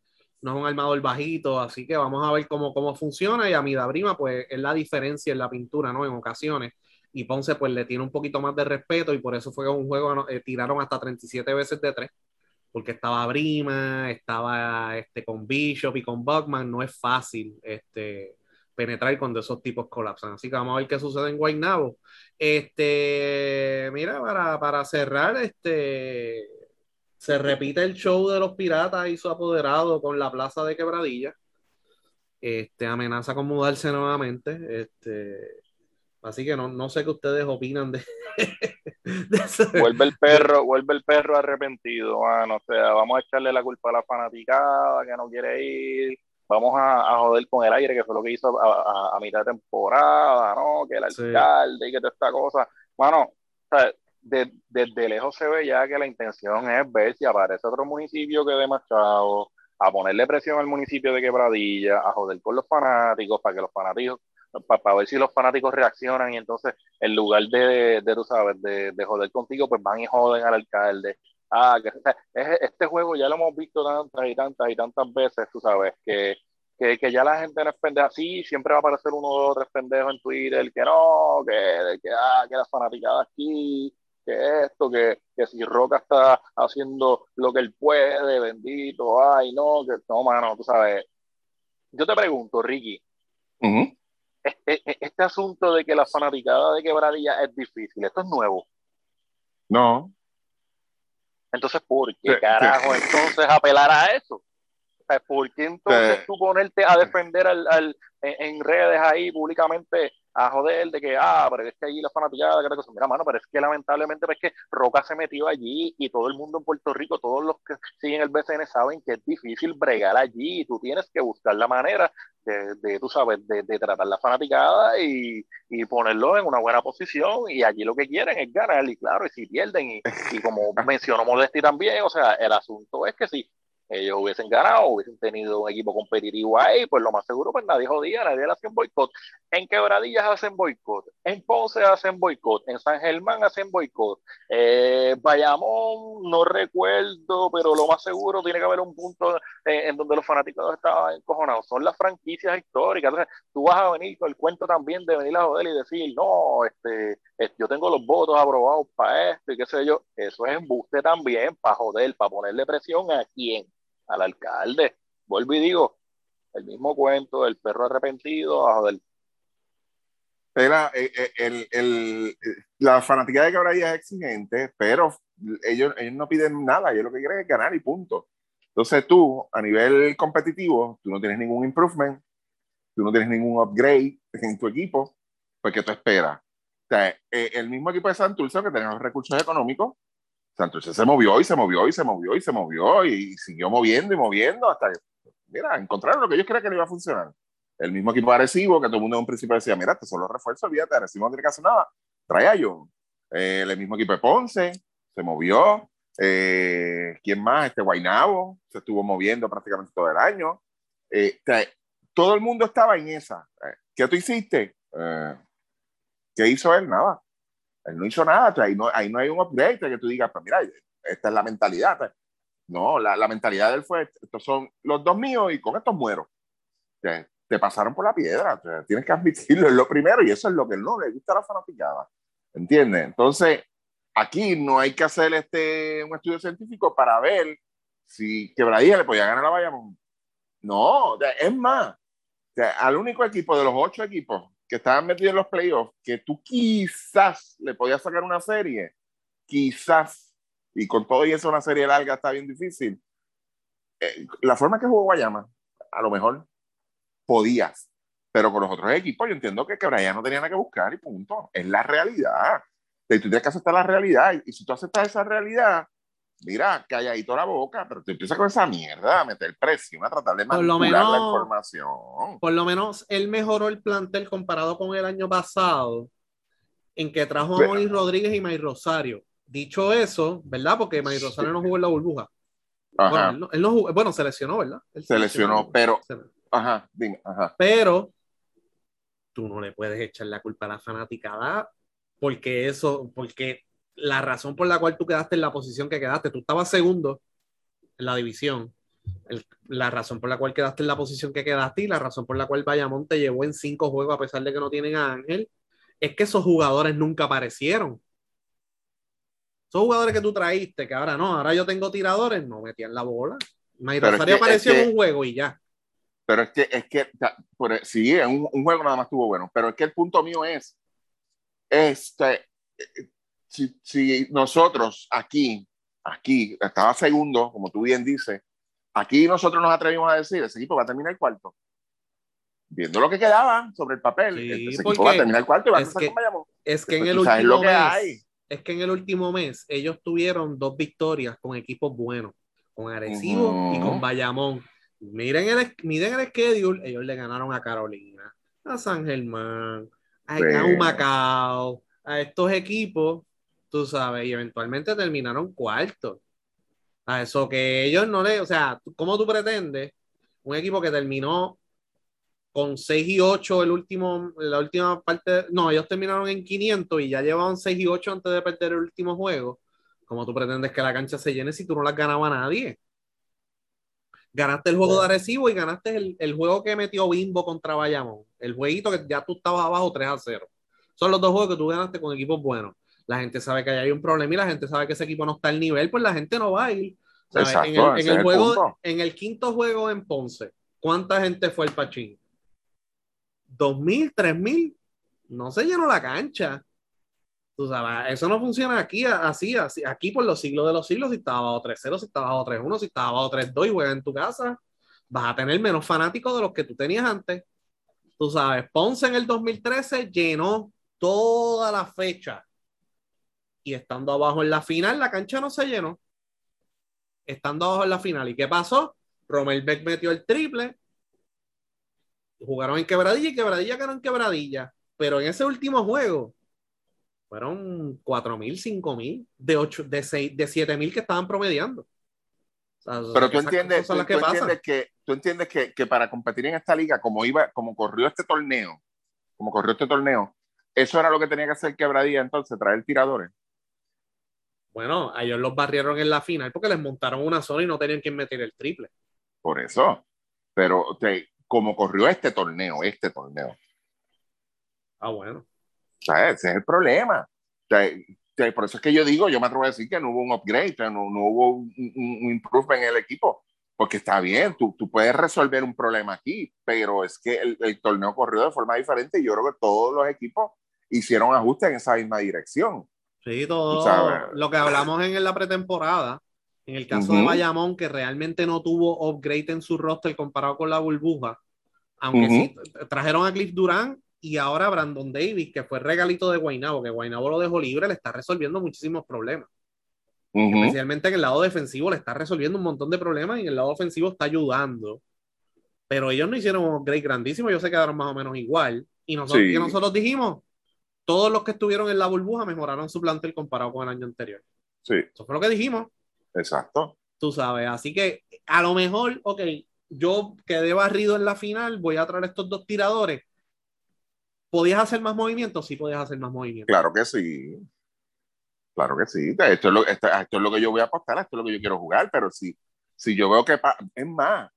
no es un armador bajito, así que vamos a ver cómo, cómo funciona y a Midabrima pues es la diferencia en la pintura, ¿no? En ocasiones, y Ponce pues le tiene un poquito más de respeto y por eso fue un juego, eh, tiraron hasta 37 veces de tres, porque estaba Brima, estaba este, con Bishop y con Buckman, no es fácil, este penetrar cuando esos tipos colapsan. Así que vamos a ver qué sucede en Guaynabo. Este, mira, para, para cerrar, este, se repite el show de los piratas y su apoderado con la plaza de Quebradilla. Este, amenaza con mudarse nuevamente. Este, así que no, no sé qué ustedes opinan de, Vuelve el perro, vuelve el perro arrepentido, O sea, vamos a echarle la culpa a la fanaticada que no quiere ir vamos a, joder con el aire, que fue lo que hizo a, mitad de temporada, ¿no? Que el alcalde y que toda esta cosa. Bueno, desde lejos se ve ya que la intención es ver si aparece otro municipio que de Machado, a ponerle presión al municipio de Quebradilla, a joder con los fanáticos, para que los fanáticos, para, ver si los fanáticos reaccionan y entonces en lugar de, de tú sabes, de, de, joder contigo, pues van y joden al alcalde. Ah, que, este juego ya lo hemos visto tantas y tantas y tantas veces, tú sabes, que, que, que ya la gente no es pendeja. Sí, siempre va a aparecer uno o tres pendejos en Twitter que no, que, que, ah, que la fanaticada aquí, que esto, que, que si Roca está haciendo lo que él puede, bendito, ay, no, que no, mano, tú sabes. Yo te pregunto, Ricky, este, este, asunto de que la fanaticada de quebradilla es difícil, ¿esto es nuevo? No, entonces, ¿por qué carajo entonces apelar a eso? ¿Por qué entonces tú ponerte a defender al, al, en, redes ahí públicamente a joder de que, ah, pero es que allí la fanaticada, que cosa. Mira, mano, pero es que lamentablemente es que Roca se metió allí y todo el mundo en Puerto Rico, todos los que siguen el BCN saben que es difícil bregar allí y tú tienes que buscar la manera de, de tú sabes, de, de, tratar la fanaticada y, y, ponerlo en una buena posición y allí lo que quieren es ganar y claro, y si pierden y, y como mencionó Modesti también, o sea, el asunto es que si ellos hubiesen ganado, hubiesen tenido un equipo competitivo ahí, pues lo más seguro, pues nadie jodía, nadie le hacía boicot. En Quebradillas hacen boicot, en Ponce hacen boicot, en San Germán hacen boicot. Eh, Bayamón, no recuerdo, pero lo más seguro tiene que haber un punto en donde los fanáticos estaban encojonados. Son las franquicias históricas. Entonces, tú vas a venir con el cuento también de venir a joder y decir, no, este, este yo tengo los votos aprobados para esto y qué sé yo. Eso es embuste también para joder, para ponerle presión a quién al alcalde. Vuelvo y digo, el mismo cuento del perro arrepentido, joder. Era, eh, eh, el, el, la fanática de Cabrera es exigente, pero ellos, ellos no piden nada, ellos lo que quieren es ganar y punto. Entonces tú, a nivel competitivo, tú no tienes ningún improvement, tú no tienes ningún upgrade en tu equipo, pues ¿qué tú esperas? O eh, el mismo equipo de Santurce que tenía los recursos económicos, entonces se movió y se movió y se movió y se movió y siguió moviendo y moviendo hasta, mira, encontraron lo que ellos creían que no iba a funcionar. El mismo equipo agresivo que todo el mundo en un principio decía, mira, estos son los refuerzos, olvídate, Arecibo no tiene que hacer nada, trae a John. Eh, el mismo equipo de Ponce se movió. Eh, ¿Quién más? Este Guainabo se estuvo moviendo prácticamente todo el año. Eh, todo el mundo estaba en esa. ¿Qué tú hiciste? ¿Qué hizo él? Nada. Él no hizo nada, ahí no, ahí no hay un upgrade que tú digas, pues mira, esta es la mentalidad. No, la, la mentalidad de él fue, estos son los dos míos y con estos muero. Te, te pasaron por la piedra, tienes que admitirlo, es lo primero y eso es lo que no le gusta a la fanaticada. ¿Entiendes? Entonces, aquí no hay que hacer este, un estudio científico para ver si Quebradilla le podía ganar a Bayamón. No, es más, al único equipo de los ocho equipos que estaban metidos en los playoffs, que tú quizás le podías sacar una serie, quizás, y con todo y eso una serie larga está bien difícil. Eh, la forma que jugó Guayama, a lo mejor podías, pero con los otros equipos yo entiendo que Quebradilla no tenía nada que buscar y punto. Es la realidad. Tú tienes que aceptar la realidad. Y si tú aceptas esa realidad, mira, calladito la boca, pero tú empiezas con esa mierda a meter presión, a tratar de manipular la información. Por lo menos él mejoró el plantel comparado con el año pasado, en que trajo a Moni Rodríguez y May Rosario. Dicho eso, ¿verdad? Porque May Rosario no jugó en la burbuja. Bueno, él no, jugó, bueno, se lesionó, ¿verdad? se, lesionó, pero... Ajá, dime, ajá. Pero tú no le puedes echar la culpa a la fanaticada porque eso, porque la razón por la cual tú quedaste en la posición que quedaste, tú estabas segundo en la división, la razón por la cual quedaste en la posición que quedaste y la razón por la cual Bayamón te llevó en cinco juegos a pesar de que no tienen a Ángel, es que esos jugadores nunca aparecieron. Esos jugadores que tú traíste, que ahora no, ahora yo tengo tiradores, no metían la bola. May Rosario apareció en un juego y ya. Pero es que, es que, sí, un, un juego nada más estuvo bueno, pero es que el punto mío es, este, si, si nosotros aquí, aquí, estaba segundo, como tú bien dices, aquí nosotros nos atrevimos a decir, ese equipo va a terminar el cuarto. Viendo lo que quedaba sobre el papel, ese equipo va a terminar el cuarto y va a es que, es que en el último mes, es que en el último mes ellos tuvieron dos victorias con equipos buenos, con Arecibo y con Bayamón. Miren el, miren el schedule, ellos le ganaron a Carolina, a San Germán, a Macao, a estos equipos tú sabes, y eventualmente terminaron cuarto. A eso que ellos no le, o sea, ¿cómo tú pretendes un equipo que terminó con 6 y 8 el último, la última parte, no, ellos terminaron en 500 y ya llevaban 6 y 8 antes de perder el último juego. ¿Cómo tú pretendes que la cancha se llene si tú no las ganaba nadie? Ganaste el juego de Arecibo y ganaste el, el, juego que metió Bimbo contra Bayamón. El jueguito que ya tú estabas abajo 3 a 0. Son los dos juegos que tú ganaste con equipos buenos la gente sabe que hay un problema y la gente sabe que ese equipo no está al nivel, pues la gente no va a ir. en, el, juego, en el quinto juego en Ponce, ¿cuánta gente fue el Pachín? ¿Dos mil? ¿Tres mil? No se llenó la cancha. Tú sabes, eso no funciona aquí así, así. Aquí por los siglos de los siglos, si estaba bajo 3-0, si estaba bajo 3-1, si estaba bajo 3-2 y juegas en tu casa, vas a tener menos fanáticos de los que tú tenías antes. Tú sabes, Ponce en el 2013 llenó toda la fecha. Y estando abajo en la final, la cancha no se llenó. Estando abajo en la final. ¿Y qué pasó? Romel Beck metió el triple. Jugaron en quebradilla y quebradilla ganó en quebradilla. Pero en ese último juego, fueron 4.000, 5.000 de, 8, de, 6, de 7.000 que estaban promediando. O sea, Pero tú entiendes, tú, tú entiendes, que, tú entiendes que, que, para competir en esta liga, como, iba, como corrió este torneo, como corrió este torneo, eso era lo que tenía que hacer Quebradilla entonces, traer tiradores. Bueno, ellos los barrieron en la final porque les montaron una zona y no tenían que meter el triple. Por eso. Pero te, como corrió este torneo, este torneo. Ah, bueno. O sea, ese es el problema. por eso es que yo digo, yo me atrevo a decir que no hubo un upgrade, no, no hubo un, un, improvement en el equipo, porque está bien, tú, tú, puedes resolver un problema aquí, pero es que el, el, torneo corrió de forma diferente y yo creo que todos los equipos hicieron ajustes en esa misma dirección. Sí, todo lo que hablamos en la pretemporada, en el caso uh -huh. de Bayamón, que realmente no tuvo upgrade en su roster comparado con la burbuja, aunque uh -huh. sí trajeron a Cliff Durán y ahora Brandon Davis, que fue regalito de Guaynabo, que Guaynabo lo dejó libre, le está resolviendo muchísimos problemas. Uh -huh. Especialmente en el lado defensivo le está resolviendo un montón de problemas y en el lado ofensivo está ayudando. Pero ellos no hicieron un upgrade grandísimo, ellos se quedaron más o menos igual. Y nosotros, sí. nosotros dijimos, todos los que estuvieron en la burbuja mejoraron su plantel comparado con el año anterior. Sí. Eso fue lo que dijimos. Exacto. Tú sabes, así que a lo mejor, ok, yo quedé barrido en la final, voy a traer estos dos tiradores ¿Podías hacer más movimientos? Sí, podías hacer más movimientos. Claro que sí. Claro que sí. Esto es lo, esto, esto, es lo que yo voy a apostar, esto es lo que yo quiero jugar, pero si, si yo veo que es más,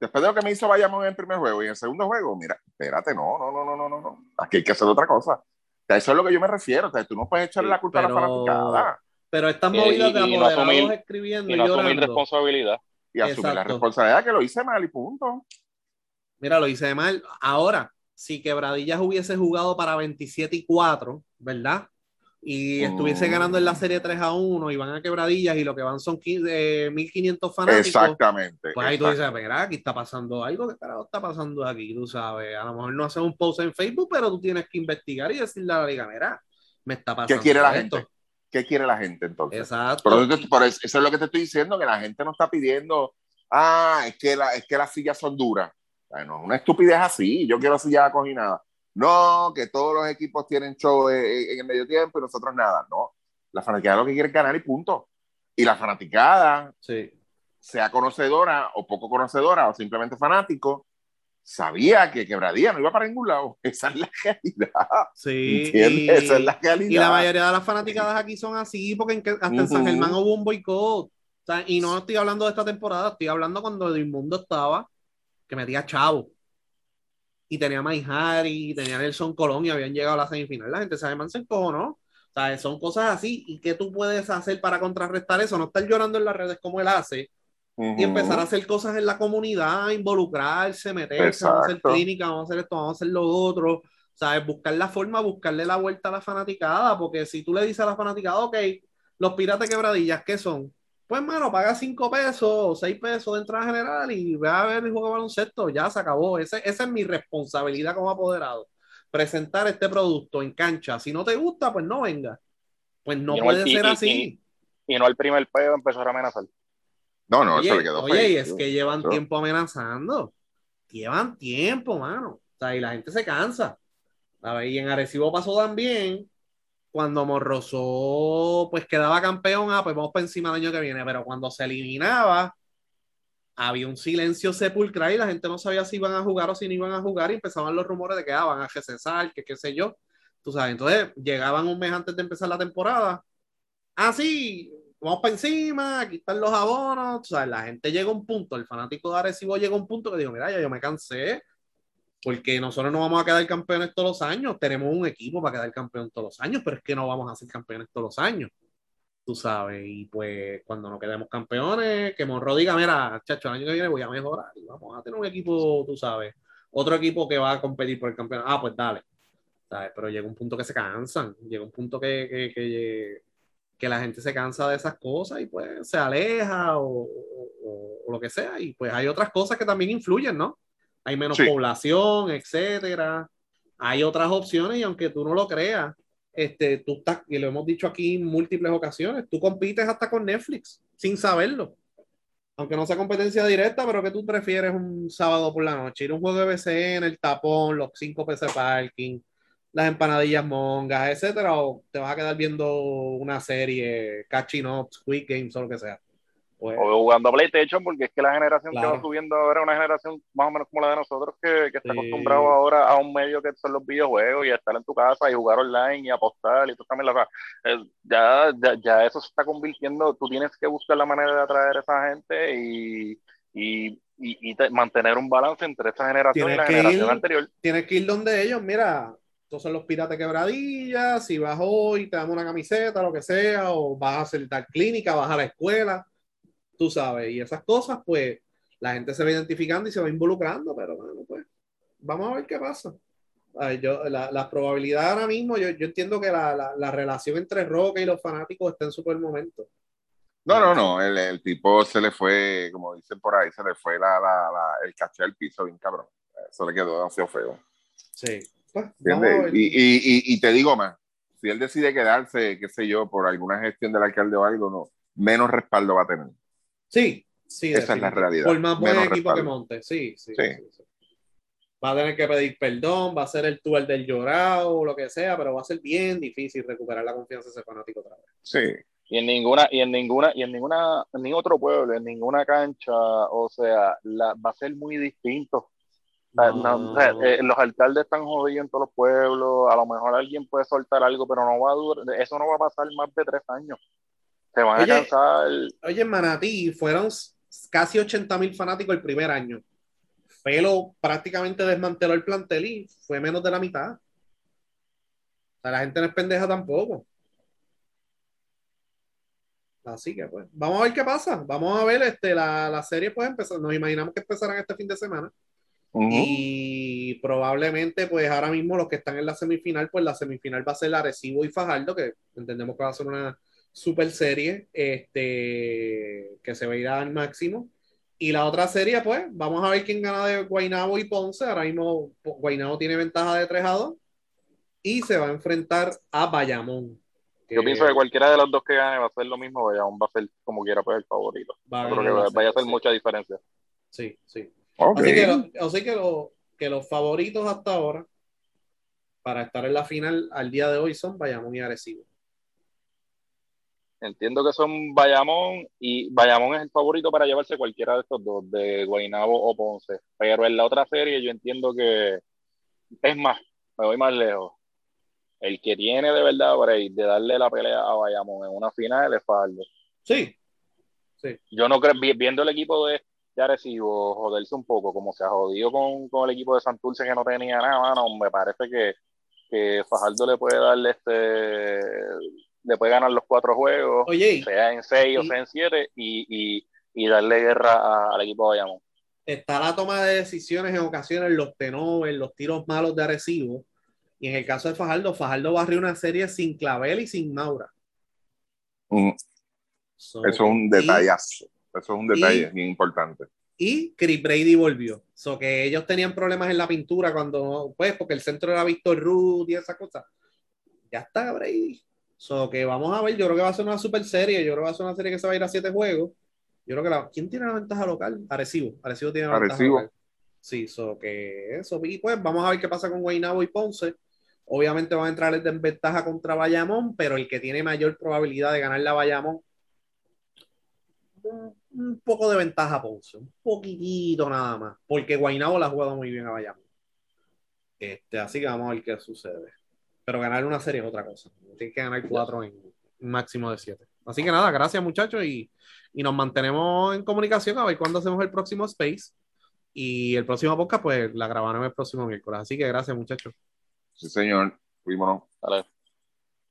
después de lo que me hizo Bayamón en el primer juego y en el segundo juego, mira, espérate, no, no, no, no, no, no, no. Aquí hay que hacer otra cosa. O sea, eso es lo que yo me refiero. O sea, tú no puedes echarle la culpa pero, a la fanaticada. Pero estas movidas de apoderados no asumir, escribiendo y no asumir responsabilidad. Y asumir Exacto. la responsabilidad que lo hice mal y punto. Mira, lo hice mal. Ahora, si Quebradillas hubiese jugado para 27 y 4, ¿verdad? Y estuviese oh. ganando en la serie 3 a 1 y van a Quebradillas y lo que van son 15, eh, 1500 fanáticos. Exactamente. Pues ahí tú dices, mira, aquí está pasando algo, ¿qué carajo está pasando aquí? Tú sabes, a lo mejor no haces un post en Facebook, pero tú tienes que investigar y decirle a la liga, mira, me está pasando ¿Qué quiere la esto. gente? ¿Qué quiere la gente entonces? Exacto. Por eso, por eso, eso es lo que te estoy diciendo, que la gente no está pidiendo, ah, es que, la, es que las sillas son duras. Bueno, una estupidez así, yo quiero silla nada No, que todos los equipos tienen show en el medio tiempo y nosotros nada. No, la fanaticada lo que quiere es ganar y punto. Y la fanaticada, sí. sea conocedora o poco conocedora o simplemente fanático, sabía que quebradía no iba para ningún lado. Esa es la realidad. Sí. Esa es la realidad. Y la mayoría de las fanaticadas aquí son así, porque en que, hasta uh -huh. en San Germán hubo un boicot. O sea, y no estoy hablando de esta temporada, estoy hablando cuando el mundo estaba que metía chavo. Y tenía Mike Harry, tenía Nelson Colón y habían llegado a la semifinal. La gente sabe, man se encojonó. O sea, son cosas así. ¿Y qué tú puedes hacer para contrarrestar eso? No estar llorando en las redes como él hace. Uh -huh. Y empezar a hacer cosas en la comunidad, involucrarse, meterse, Exacto. vamos a hacer clínica, vamos a hacer esto, vamos a hacer lo otro. ¿Sabes? Buscar la forma, buscarle la vuelta a la fanaticada. Porque si tú le dices a la fanaticada, ok, los piratas quebradillas, ¿qué son? Pues mano, paga 5 pesos o 6 pesos de entrada general y ve a ver el juego de baloncesto, ya se acabó. Ese, esa es mi responsabilidad como apoderado. Presentar este producto en cancha. Si no te gusta, pues no venga. Pues no, no puede el, ser y, así. Y, y, no el primer peo empezar a amenazar. No, no, oye, se le quedó Oye, y es que llevan tiempo amenazando. Llevan tiempo, mano. O sea, y la gente se cansa. A ver, y en Arecibo pasó también cuando Morroso pues quedaba campeón, ah, pues vamos para encima del año que viene, pero cuando se eliminaba, había un silencio sepulcral y la gente no sabía si iban a jugar o si no iban a jugar y empezaban los rumores de que ah, van a recesar, que qué sé yo. Tú sabes, entonces llegaban un mes antes de empezar la temporada. Ah, sí, vamos para encima, aquí están los abonos. Tú sabes, la gente llega a un punto, el fanático de Arecibo llega a un punto que dijo, mira, ya yo me cansé, porque nosotros no vamos a quedar campeones todos los años, tenemos un equipo para quedar campeón todos los años, pero es que no vamos a ser campeones todos los años, tú sabes, y pues cuando no quedemos campeones, que Monro diga, mira, chacho, el año que viene voy a mejorar y vamos a tener un equipo, tú sabes, otro equipo que va a competir por el campeonato, ah, pues dale, ¿sabes? pero llega un punto que se cansan, llega un punto que, que, que, que la gente se cansa de esas cosas y pues se aleja o, o, o, lo que sea, y pues hay otras cosas que también influyen, ¿no? Hay menos Sí. población, etcétera. Hay otras opciones y aunque tú no lo creas, este, tú estás, y lo hemos dicho aquí en múltiples ocasiones, tú compites hasta con Netflix sin saberlo. Aunque no sea competencia directa, pero que tú prefieres un sábado por la noche, ir a un juego de BCN, el tapón, los 5 PC parking, las empanadillas mongas, etcétera, o te vas a quedar viendo una serie, catching up, Squid Games o lo que sea. Pues, O jugando a PlayStation, porque es que la generación que Claro. va subiendo ahora es una generación más o menos como la de nosotros, que, que está Sí. acostumbrado ahora a un medio que son los videojuegos y a estar en tu casa y jugar online y apostar y tú también la ya, ya, ya eso se está convirtiendo, tú tienes que buscar la manera de atraer a esa gente y, y, y, y te- mantener un balance entre esa generación y Tienes la que generación ir- anterior. tienes que ir donde ellos, mira, estos son los piratas quebradillas, si vas hoy, te damos una camiseta, lo que sea, o vas a hacer tal clínica, vas a la escuela, tú sabes, y esas cosas, pues la gente se va identificando y se va involucrando, pero bueno, pues vamos a ver qué pasa. Yo, la, la probabilidad ahora mismo, yo, yo entiendo que la, la, la relación entre Roca y los fanáticos está en su buen momento. No, no, no, el, el tipo se le fue, como dicen por ahí, se le fue la, la, la- el caché al piso bien cabrón. Eso le quedó demasiado feo. Sí. Pues. Y, y, y, y te digo más, si él decide quedarse, qué sé yo, por alguna gestión del alcalde o algo, no, menos respaldo va a tener. Sí, sí. Esa es la realidad. Por más buen Menos equipo que monte, sí, sí, Sí. sí, sí. Va a tener que pedir perdón, va a ser el tour del llorado o lo que sea, pero va a ser bien difícil recuperar la confianza de ese fanático otra vez. Sí, Y en ninguna, y en ninguna, y en ninguna, en ningún otro pueblo, en ninguna cancha, o sea, la, va a ser muy distinto. O sea, no, o sea, eh, los alcaldes están jodidos en todos los pueblos, a lo mejor alguien puede soltar algo, pero no va a durar, eso no va a pasar más de tres años. Se van Oye. a cansar. Oye, en Manatí fueron casi 80 mil fanáticos el primer año. Pelo prácticamente desmanteló el plantel y fue menos de la mitad. O sea, la gente no es pendeja tampoco. Así que pues, vamos a ver qué pasa. Vamos a ver, este, la, la serie pues empezar. Nos imaginamos que empezarán este fin de semana. Y probablemente, pues ahora mismo los que están en la semifinal, pues la semifinal va a ser Arecibo y Fajardo, que entendemos que va a ser una super serie este, que se va a ir al máximo. Y la otra serie, pues, vamos a ver quién gana de Guaynabo y Ponce. Ahora mismo Guaynabo tiene ventaja de 3 a 2 y se va a enfrentar a Bayamón. Yo pienso que cualquiera de los dos que gane va a ser lo mismo, Bayamón va a ser como quiera pues el favorito. va creo que vaya a hacer sí. mucha diferencia. Sí, sí. Así que, lo- así que, lo- que los favoritos hasta ahora para estar en la final al día de hoy son Bayamón y Arecibo. Entiendo que son Bayamón y Bayamón es el favorito para llevarse cualquiera de estos dos, de Guaynabo o Ponce. Pero en la otra serie yo entiendo que es más, me voy más lejos. El que tiene de verdad break de darle la pelea a Bayamón en una final es Faldo. Sí, Yo no creo, vi- viendo el equipo de, de Arecibo joderse un poco, como se ha jodido con, con el equipo de Santurce que no tenía nada, mano, me parece que, que Fajardo le puede darle este, le puede ganar los cuatro juegos, oye, sea en seis o sea en siete, y, y, y darle guerra a- al equipo de Bayamón. está la toma de decisiones en ocasiones, los tenovers, los tiros malos de Arecibo. Y en el caso de Fajardo, Fajardo barrió una serie sin Clavel y sin Maura. Mm, So, Eso es un y- detallazo. Eso es un detalle y- bien importante. Y Chris Brady volvió. So que ellos tenían problemas en la pintura cuando, pues, porque el centro era Víctor Ruth y esa cosa. Ya está Brady. So que vamos a ver, yo creo que va a ser una super serie. Yo creo que va a ser una serie que se va a ir a siete juegos. Yo creo que la. ¿Quién tiene la ventaja local? Arecibo. Arecibo tiene la ventaja local. Sí, so que eso. Y pues vamos a ver qué pasa con Guaynabo y Ponce. Obviamente van a entrar en ventaja contra Bayamón, pero el que tiene mayor probabilidad de ganar la Bayamón un, un poco de ventaja a Ponce, un poquitito nada más, porque Guaynabo la ha jugado muy bien a Bayamón. Este, así que vamos a ver qué sucede. Pero ganar una serie es otra cosa. Tienes que ganar cuatro en un máximo de siete. Así que nada, gracias muchachos y, y nos mantenemos en comunicación a ver cuándo hacemos el próximo Space. Y el próximo podcast, pues la grabaremos el próximo miércoles. Así que gracias muchachos. Sí, señor. Fuímonos. Dale.